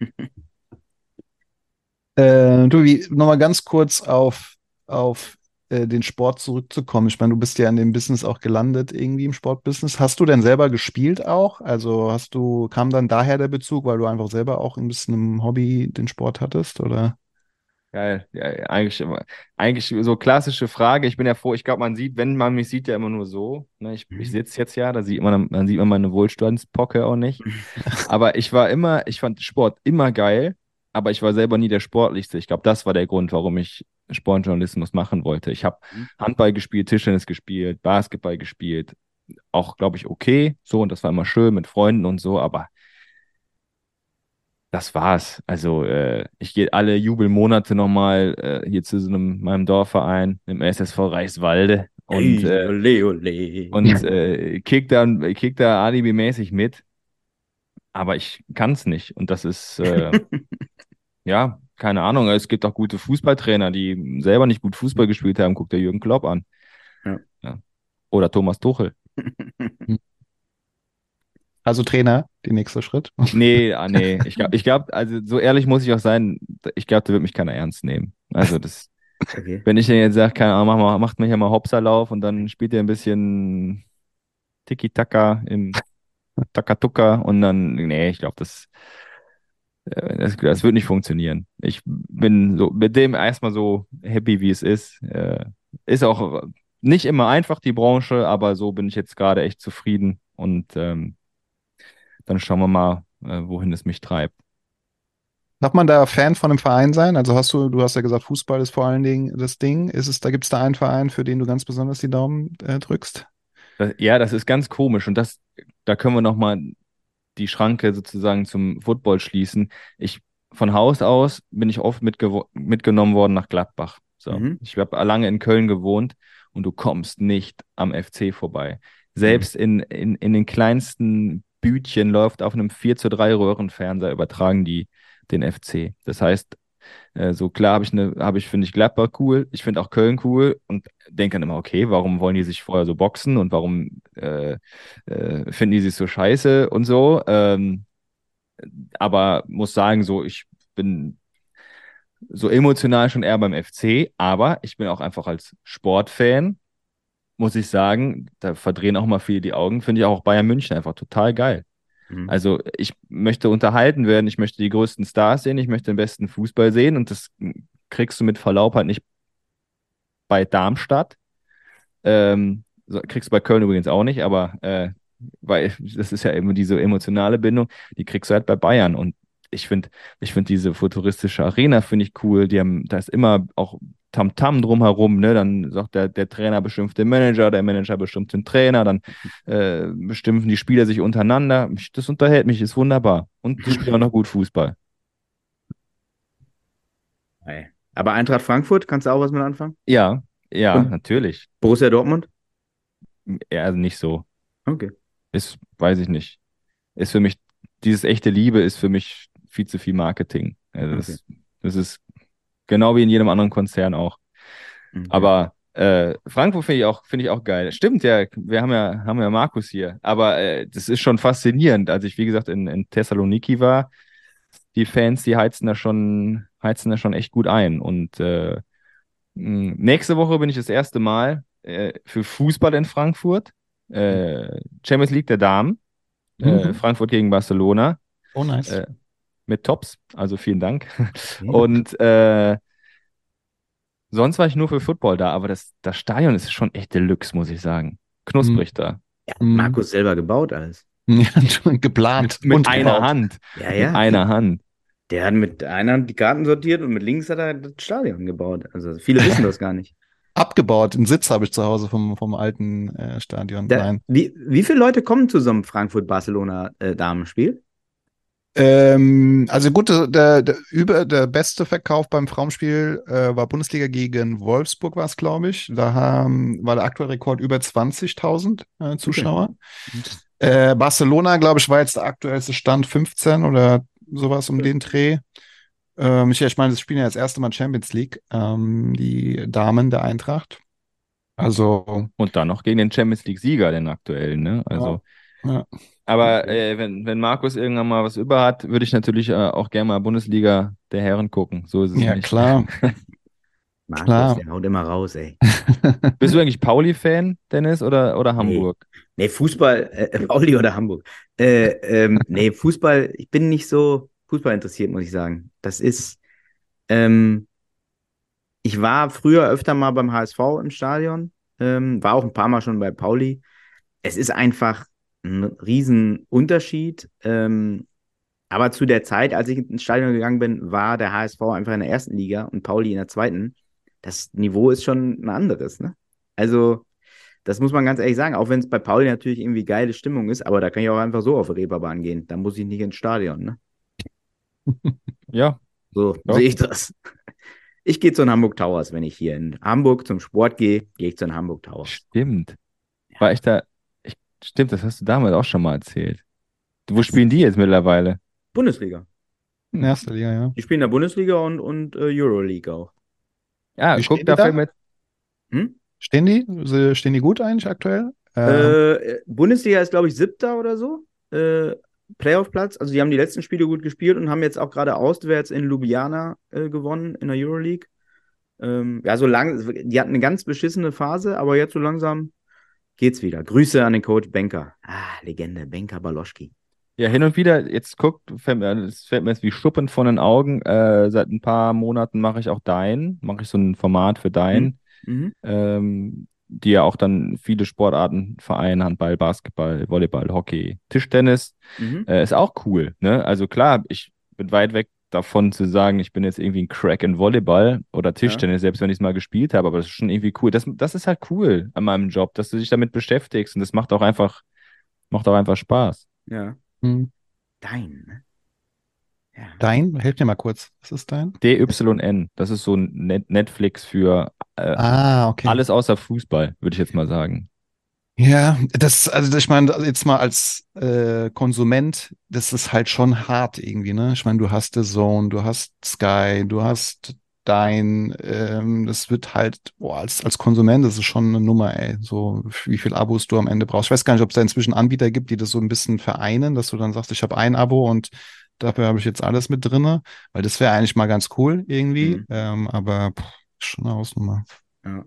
äh, du, wie, nochmal ganz kurz auf, auf äh, den Sport zurückzukommen. Ich meine, du bist ja in dem Business auch gelandet, irgendwie im Sportbusiness. Hast du denn selber gespielt auch? Also hast du, kam dann daher der Bezug, weil du einfach selber auch ein bisschen im Hobby den Sport hattest, oder? Geil. Ja, eigentlich, eigentlich so klassische Frage. Ich bin ja froh, ich glaube, man sieht, wenn man mich sieht, ja immer nur so. Ne? Ich, ich mhm. sitze jetzt ja, da sieht man, dann sieht man meine Wohlstandspocke auch nicht. aber ich war immer, ich fand Sport immer geil, aber ich war selber nie der Sportlichste. Ich glaube, das war der Grund, warum ich Sportjournalismus machen wollte. Ich habe mhm. Handball gespielt, Tischtennis gespielt, Basketball gespielt. Auch, glaube ich, okay. So, und das war immer schön mit Freunden und so, aber das war's. Also äh, ich gehe alle Jubelmonate nochmal äh, hier zu so einem, meinem Dorfverein, im SSV Reichswalde und, äh, ole, ole. und äh, kick da, kick da alibi-mäßig mit. Aber ich kann es nicht. Und das ist, äh, ja, keine Ahnung. Es gibt auch gute Fußballtrainer, die selber nicht gut Fußball gespielt haben. Guckt der Jürgen Klopp an. Ja. Ja. Oder Thomas Tuchel. Also Trainer, der nächste Schritt. Nee, ah, nee. Ich glaube, ich glaub, also so ehrlich muss ich auch sein, ich glaube, da wird mich keiner ernst nehmen. Also das, okay. wenn ich dir jetzt sage, keine Ahnung, mach mal, macht mich ja mal Hopserlauf und dann spielt ihr ein bisschen Tiki-Taka im Takatuka und dann, nee, ich glaube, das, das, das wird nicht funktionieren. Ich bin so mit dem erstmal so happy, wie es ist. Äh, ist auch nicht immer einfach, die Branche, aber so bin ich jetzt gerade echt zufrieden und ähm, dann schauen wir mal, äh, wohin es mich treibt. Darf man da Fan von einem Verein sein? Also hast du, du hast ja gesagt, Fußball ist vor allen Dingen das Ding. Ist es, da gibt es da einen Verein, für den du ganz besonders die Daumen äh, drückst? Ja, das ist ganz komisch und das, da können wir nochmal die Schranke sozusagen zum Football schließen. Ich von Haus aus bin ich oft mitgenommen worden nach Gladbach. So. Mhm. Ich habe lange in Köln gewohnt und du kommst nicht am FC vorbei. Selbst mhm. in, in, in den kleinsten Bütchen läuft auf einem 4 zu 3 Röhrenfernseher, übertragen die den FC. Das heißt, äh, so klar habe ich eine, habe ich, finde ich Gladbach cool, ich finde auch Köln cool und denke dann immer, okay, warum wollen die sich vorher so boxen und warum äh, äh, finden die sich so scheiße und so. Ähm, aber muss sagen, so, ich bin so emotional schon eher beim FC, aber ich bin auch einfach als Sportfan muss ich sagen, da verdrehen auch mal viele die Augen, finde ich auch Bayern München einfach total geil. Mhm. Also ich möchte unterhalten werden, ich möchte die größten Stars sehen, ich möchte den besten Fußball sehen und das kriegst du mit Verlaub halt nicht bei Darmstadt. Ähm, kriegst du bei Köln übrigens auch nicht, aber äh, weil das ist ja immer diese emotionale Bindung, die kriegst du halt bei Bayern und ich finde, ich finde diese futuristische Arena finde ich cool. Die haben, da ist immer auch Tamtam -Tam drumherum, ne? Dann sagt der, der Trainer bestimmt den Manager, der Manager bestimmt den Trainer, dann äh, bestimmen die Spieler sich untereinander. Das unterhält mich, ist wunderbar. Und die spielen auch noch gut Fußball. Aber Eintracht Frankfurt, kannst du auch was mit anfangen? Ja, ja, Und natürlich. Borussia Dortmund? Ja, also nicht so. Okay. Ist, weiß ich nicht. Ist für mich, dieses echte Liebe ist für mich viel zu viel Marketing. Also das, okay. das ist genau wie in jedem anderen Konzern auch. Mhm. Aber äh, Frankfurt finde ich auch, finde ich auch geil. Stimmt ja, wir haben ja, haben ja Markus hier. Aber äh, das ist schon faszinierend. Als ich, wie gesagt, in, in Thessaloniki war, die Fans, die heizen da schon, heizen da schon echt gut ein. Und äh, nächste Woche bin ich das erste Mal äh, für Fußball in Frankfurt. Äh, Champions League der Damen. Äh, mhm. Frankfurt gegen Barcelona. Oh, nice. Äh, mit Tops, also vielen Dank. Ja. Und äh, sonst war ich nur für Football da, aber das, das Stadion ist schon echt Deluxe, muss ich sagen. Knusprig mhm. da. Ja, Markus selber gebaut alles. Ja, geplant. Mit, mit einer Hand. Ja, ja. Mit einer Hand. Der hat mit einer Hand die Karten sortiert und mit links hat er das Stadion gebaut. Also viele wissen das gar nicht. Abgebaut, einen Sitz habe ich zu Hause vom, vom alten äh, Stadion. Da, Nein. Wie, wie viele Leute kommen zu so einem Frankfurt-Barcelona-Damenspiel? Äh, ähm, also gut, der, der, über, der beste Verkauf beim Frauenspiel äh, war Bundesliga gegen Wolfsburg, war es, glaube ich. Da haben, war der aktuelle Rekord über 20.000 äh, Zuschauer. Okay. Äh, Barcelona, glaube ich, war jetzt der aktuellste Stand 15 oder sowas um den Dreh. Ähm, ich, ich meine, das spielen ja das erste Mal Champions League, ähm, die Damen der Eintracht. Also. Und dann noch gegen den Champions League-Sieger, den aktuellen, ne? Also. Ja. ja. Aber äh, wenn, wenn Markus irgendwann mal was über hat, würde ich natürlich äh, auch gerne mal Bundesliga der Herren gucken. So ist es ja, nicht. klar. Markus, klar. der haut immer raus, ey. Bist du eigentlich Pauli-Fan, Dennis, oder, oder Hamburg? Nee, nee Fußball, äh, Pauli oder Hamburg. Äh, ähm, nee, Fußball, ich bin nicht so Fußball interessiert, muss ich sagen. Das ist, ähm, ich war früher öfter mal beim HSV im Stadion, ähm, war auch ein paar Mal schon bei Pauli. Es ist einfach ein Riesenunterschied. Ähm, aber zu der Zeit, als ich ins Stadion gegangen bin, war der HSV einfach in der ersten Liga und Pauli in der zweiten. Das Niveau ist schon ein anderes, ne? Also, das muss man ganz ehrlich sagen, auch wenn es bei Pauli natürlich irgendwie geile Stimmung ist, aber da kann ich auch einfach so auf die Reeperbahn gehen. Da muss ich nicht ins Stadion, ne? Ja. So ja. sehe ich das. Ich gehe zu den Hamburg Towers, wenn ich hier in Hamburg zum Sport gehe, gehe ich zu den Hamburg Towers. Stimmt. Ja. War ich da, stimmt, das hast du damals auch schon mal erzählt. Wo spielen die jetzt mittlerweile? Bundesliga. In erster Liga, ja. Die spielen in der Bundesliga und, und äh, Euroleague auch. Ja, Wie guck dafür da? mit. Hm? Stehen die? Stehen die gut eigentlich aktuell? Ähm. Äh, Bundesliga ist, glaube ich, siebter oder so. Äh, Playoff-Platz. Also die haben die letzten Spiele gut gespielt und haben jetzt auch gerade auswärts in Ljubljana äh, gewonnen in der Euroleague. Ähm, ja, so lang, die hatten eine ganz beschissene Phase, aber jetzt so langsam geht's wieder. Grüße an den Coach Benker. Ah, Legende, Benker Baloschki. Ja, hin und wieder, jetzt guckt, fällt mir, fällt mir jetzt wie Schuppen von den Augen. Äh, seit ein paar Monaten mache ich auch Dein, mache ich so ein Format für Dein. Mhm. mhm. Ähm, die ja auch dann viele Sportarten vereinen, Handball, Basketball, Volleyball, Hockey, Tischtennis, mhm. äh, ist auch cool. Ne? Also klar, ich bin weit weg davon zu sagen, ich bin jetzt irgendwie ein Crack in Volleyball oder Tischtennis, ja. selbst wenn ich es mal gespielt habe, aber das ist schon irgendwie cool. Das, das ist halt cool an meinem Job, dass du dich damit beschäftigst und das macht auch einfach, macht auch einfach Spaß. Ja. Mhm. Dein, ne? Ja. Dein? Helf mir mal kurz. Was ist dein? DYN. Das ist so ein Net Netflix für äh, ah, okay. alles außer Fußball, würde ich jetzt mal sagen. Ja, das, also ich meine, jetzt mal als äh, Konsument, das ist halt schon hart irgendwie, ne? Ich meine, du hast The Zone, du hast Sky, du hast dein, ähm, das wird halt, boah, als, als Konsument, das ist schon eine Nummer, ey, so wie viel Abos du am Ende brauchst. Ich weiß gar nicht, ob es da inzwischen Anbieter gibt, die das so ein bisschen vereinen, dass du dann sagst, ich habe ein Abo und Dafür habe ich jetzt alles mit drinne, weil das wäre eigentlich mal ganz cool irgendwie. Mhm. Ähm, aber pff, schon eine Hausnummer. Ja.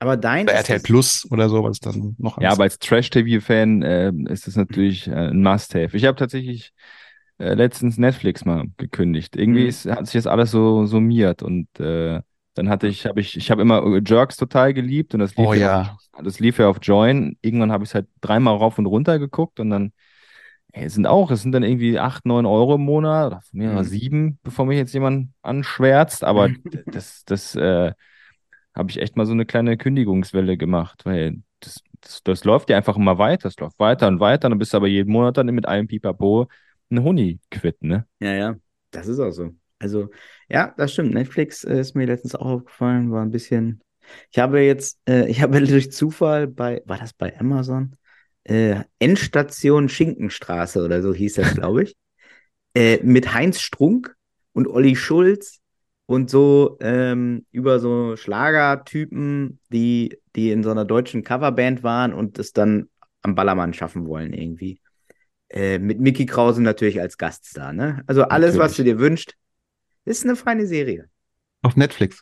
Aber dein. Oder RTL Plus oder so, was dann noch. Ja, aber als Trash-TV-Fan äh, ist das natürlich äh, ein Must-Have. Ich habe tatsächlich äh, letztens Netflix mal gekündigt. Irgendwie mhm. ist, hat sich das alles so summiert und äh, dann hatte ich, habe ich, ich habe immer Jerks total geliebt und das lief, oh, ja. auf, das lief ja auf Join. Irgendwann habe ich es halt dreimal rauf und runter geguckt und dann Ey, es sind auch, es sind dann irgendwie 8, 9 Euro im Monat oder von mir mhm. 7, bevor mich jetzt jemand anschwärzt. Aber das, das äh, habe ich echt mal so eine kleine Kündigungswelle gemacht, weil das, das, das läuft ja einfach immer weiter. Es läuft weiter und weiter. Dann bist du aber jeden Monat dann mit einem Pipapo ein Huni quitt, ne? Ja, ja, das ist auch so. Also, ja, das stimmt. Netflix äh, ist mir letztens auch aufgefallen, war ein bisschen. Ich habe jetzt, äh, ich habe durch Zufall bei, war das bei Amazon? äh, Endstation Schinkenstraße oder so hieß das, glaube ich, äh, mit Heinz Strunk und Olli Schulz und so ähm, über so Schlagertypen, die, die in so einer deutschen Coverband waren und es dann am Ballermann schaffen wollen irgendwie. Äh, mit Mickey Krause natürlich als Gaststar, ne? Also alles, natürlich. was du dir wünschst, ist eine feine Serie. Auf Netflix.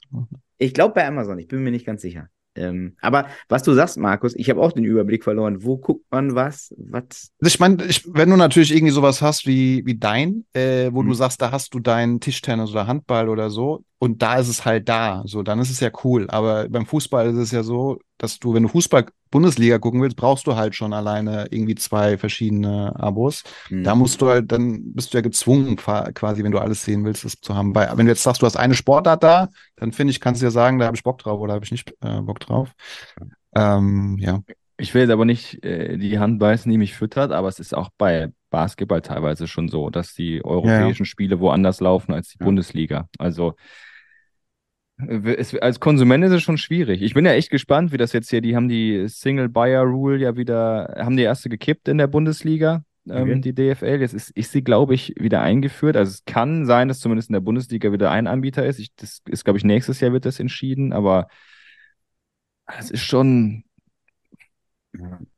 Ich glaube bei Amazon, ich bin mir nicht ganz sicher. Ähm, aber was du sagst, Markus, ich habe auch den Überblick verloren. Wo guckt man was? was? Also ich meine, wenn du natürlich irgendwie sowas hast wie, wie dein, äh, wo mhm. du sagst, da hast du deinen Tischtennis oder Handball oder so, und da ist es halt da, so, dann ist es ja cool. Aber beim Fußball ist es ja so, dass du, wenn du Fußball-Bundesliga gucken willst, brauchst du halt schon alleine irgendwie zwei verschiedene Abos. Mhm. Da musst du halt, dann bist du ja gezwungen, quasi, wenn du alles sehen willst, das zu haben. Weil, wenn du jetzt sagst, du hast eine Sportart da, dann finde ich, kannst du ja sagen, da habe ich Bock drauf oder habe ich nicht äh, Bock drauf. Ähm, ja. Ich will jetzt aber nicht äh, die Hand beißen, die mich füttert, aber es ist auch bei Basketball teilweise schon so, dass die europäischen ja, ja. Spiele woanders laufen als die ja. Bundesliga. Also es, als Konsument ist es schon schwierig. Ich bin ja echt gespannt, wie das jetzt hier, die haben die Single Buyer Rule ja wieder, haben die erste gekippt in der Bundesliga, ähm, okay. die DFL. Jetzt ist, ist sie, glaube ich, wieder eingeführt. Also es kann sein, dass zumindest in der Bundesliga wieder ein Anbieter ist. Ich, das ist, glaube ich, nächstes Jahr wird das entschieden, aber es ist schon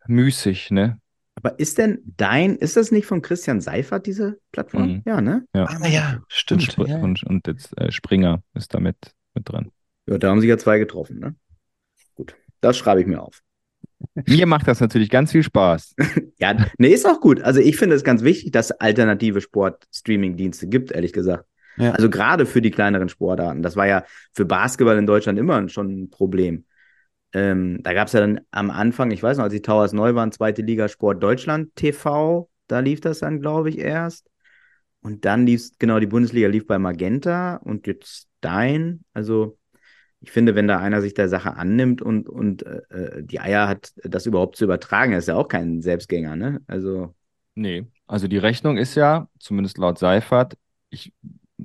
müßig, ne? Aber ist denn dein, ist das nicht von Christian Seifert, diese Plattform? Mhm. Ja, ne? Ja. Ah, ja, stimmt. Und, Sp ja. und, und jetzt äh, Springer ist damit mit dran. Ja, da haben sich ja zwei getroffen, ne? Gut, das schreibe ich mir auf. Mir macht das natürlich ganz viel Spaß. ja, ne, ist auch gut. Also ich finde es ganz wichtig, dass es alternative Sport-Streaming-Dienste gibt, ehrlich gesagt. Ja. Also gerade für die kleineren Sportarten. Das war ja für Basketball in Deutschland immer schon ein Problem. Ähm, da gab es ja dann am Anfang, ich weiß noch, als die Towers neu waren, zweite Liga Sport Deutschland TV, da lief das dann, glaube ich, erst. Und dann lief genau, die Bundesliga lief bei Magenta und jetzt Dein. Also ich finde, wenn da einer sich der Sache annimmt und, und äh, äh, die Eier hat, das überhaupt zu übertragen, ist ja auch kein Selbstgänger, ne? Also. Nee, also die Rechnung ist ja, zumindest laut Seifert, ich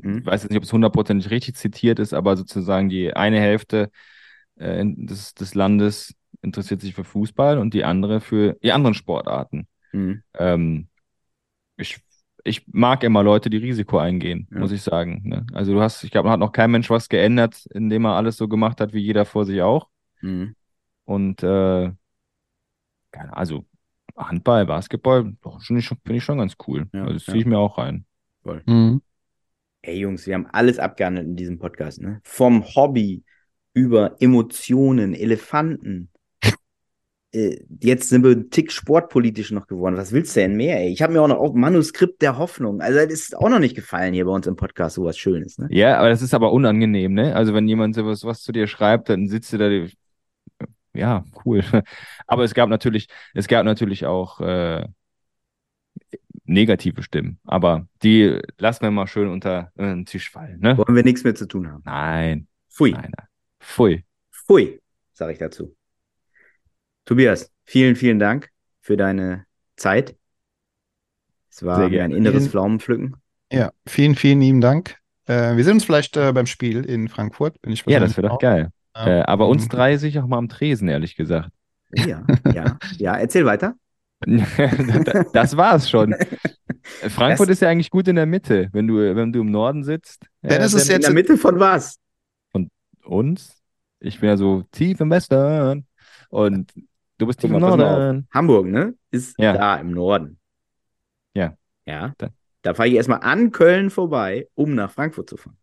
hm. weiß jetzt nicht, ob es hundertprozentig richtig zitiert ist, aber sozusagen die eine Hälfte äh, des, des Landes interessiert sich für Fußball und die andere für die anderen Sportarten. Hm. Ähm, ich ich mag immer Leute, die Risiko eingehen, ja. muss ich sagen. Ne? Also du hast, ich glaube, hat noch kein Mensch was geändert, indem er alles so gemacht hat, wie jeder vor sich auch. Mhm. Und äh, also Handball, Basketball, finde ich, find ich schon ganz cool. Ja, also das ziehe ich mir auch rein. Voll. Mhm. Ey Jungs, wir haben alles abgehandelt in diesem Podcast, ne? Vom Hobby über Emotionen, Elefanten, jetzt sind wir ein Tick sportpolitisch noch geworden. Was willst du denn mehr, ey? Ich habe mir auch noch auch Manuskript der Hoffnung. Also, das ist auch noch nicht gefallen hier bei uns im Podcast, sowas Schönes, ne? Ja, aber das ist aber unangenehm, ne? Also, wenn jemand sowas was zu dir schreibt, dann sitzt du da. Ja, cool. Aber es gab natürlich, es gab natürlich auch äh, negative Stimmen. Aber die lassen wir mal schön unter äh, den Tisch fallen, ne? Wollen wir nichts mehr zu tun haben. Nein. Pfui. Nein, nein. Pfui. Pfui, sage ich dazu. Tobias, vielen, vielen Dank für deine Zeit. Es war ein inneres vielen, Pflaumenpflücken. Ja, vielen, vielen lieben Dank. Äh, wir sehen uns vielleicht äh, beim Spiel in Frankfurt. Bin ich ja, das wäre doch geil. Ja. Äh, aber uns drei sich auch mal am Tresen, ehrlich gesagt. Ja, ja, ja. Erzähl weiter. das war's schon. Frankfurt das ist ja eigentlich gut in der Mitte, wenn du, wenn du im Norden sitzt. Dann ist es jetzt in der Mitte von was? Von uns? Ich bin ja so tief im Westen. Und Du bist tief im Norden. Hamburg, ne? Ist ja. da im Norden. Ja. Ja. Da, da fahre ich erstmal an Köln vorbei, um nach Frankfurt zu fahren.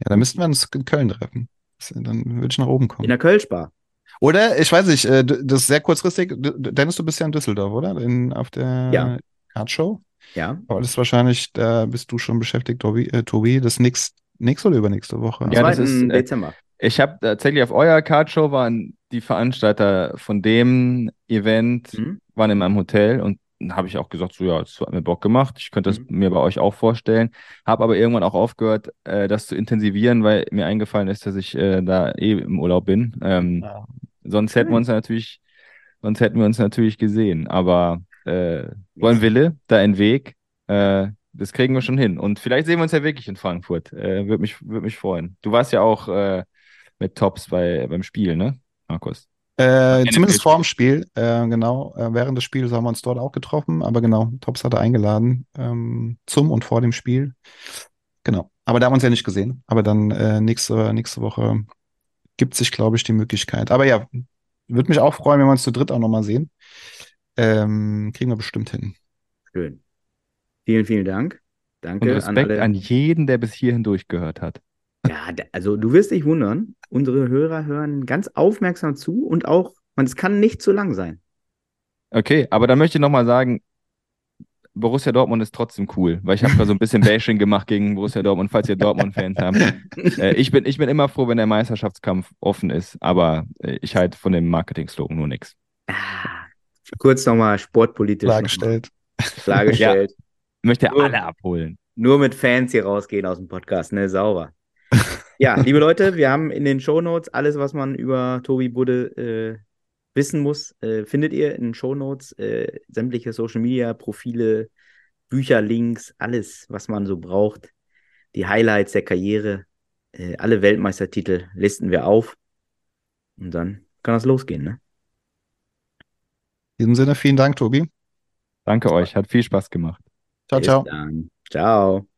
Ja, dann müssten wir uns in Köln treffen. Dann würde ich nach oben kommen. In der Kölschbar. Oder, ich weiß nicht, äh, das ist sehr kurzfristig. Dennis, du bist ja in Düsseldorf, oder? In, auf der ja. Show. Ja. Aber das ist wahrscheinlich, da bist du schon beschäftigt, Tobi, äh, Tobi das nächste, nächste oder übernächste Woche. Ja, das ist äh, Dezember. Ich habe tatsächlich auf eurer Cardshow waren die Veranstalter von dem Event, mhm. waren in meinem Hotel und habe ich auch gesagt, so ja, es hat mir Bock gemacht. Ich könnte das mhm. mir bei euch auch vorstellen. Habe aber irgendwann auch aufgehört, äh, das zu intensivieren, weil mir eingefallen ist, dass ich äh, da eh im Urlaub bin. Ähm, ja. Sonst hätten wir uns natürlich, sonst hätten wir uns natürlich gesehen. Aber äh, wollen Wille, da ein Weg. Äh, das kriegen wir schon hin. Und vielleicht sehen wir uns ja wirklich in Frankfurt. Äh, Würde mich, würd mich freuen. Du warst ja auch äh, mit Tops bei, beim Spiel, ne, Markus? Äh, zumindest vor dem Spiel, äh, genau. Äh, während des Spiels haben wir uns dort auch getroffen, aber genau, Tops hatte eingeladen ähm, zum und vor dem Spiel. Genau. Aber da haben wir uns ja nicht gesehen. Aber dann äh, nächste, nächste Woche gibt sich, glaube ich, die Möglichkeit. Aber ja, würde mich auch freuen, wenn wir uns zu dritt auch nochmal sehen. Ähm, kriegen wir bestimmt hin. Schön. Vielen, vielen Dank. Danke Und Respekt an, alle. an jeden, der bis hierhin durchgehört hat. Ja, also du wirst dich wundern, unsere Hörer hören ganz aufmerksam zu und auch, und es kann nicht zu lang sein. Okay, aber dann möchte ich nochmal sagen, Borussia Dortmund ist trotzdem cool, weil ich habe da so ein bisschen Bashing gemacht gegen Borussia Dortmund, falls ihr Dortmund-Fans habt. Äh, ich, bin, ich bin immer froh, wenn der Meisterschaftskampf offen ist, aber äh, ich halte von dem Marketing-Slogan nur nichts. Ah, kurz nochmal sportpolitisch. Klargestellt. Klargestellt. Ja, möchte nur, alle abholen. Nur mit Fans hier rausgehen aus dem Podcast, ne? Sauber. ja, liebe Leute, wir haben in den Show Notes alles, was man über Tobi Budde äh, wissen muss, äh, findet ihr in den Shownotes äh, sämtliche Social Media Profile, Bücher, Links, alles, was man so braucht. Die Highlights der Karriere, äh, alle Weltmeistertitel listen wir auf. Und dann kann das losgehen, ne? In diesem Sinne, vielen Dank, Tobi. Danke euch, hat viel Spaß gemacht. Ciao, Bis ciao. Dann. Ciao.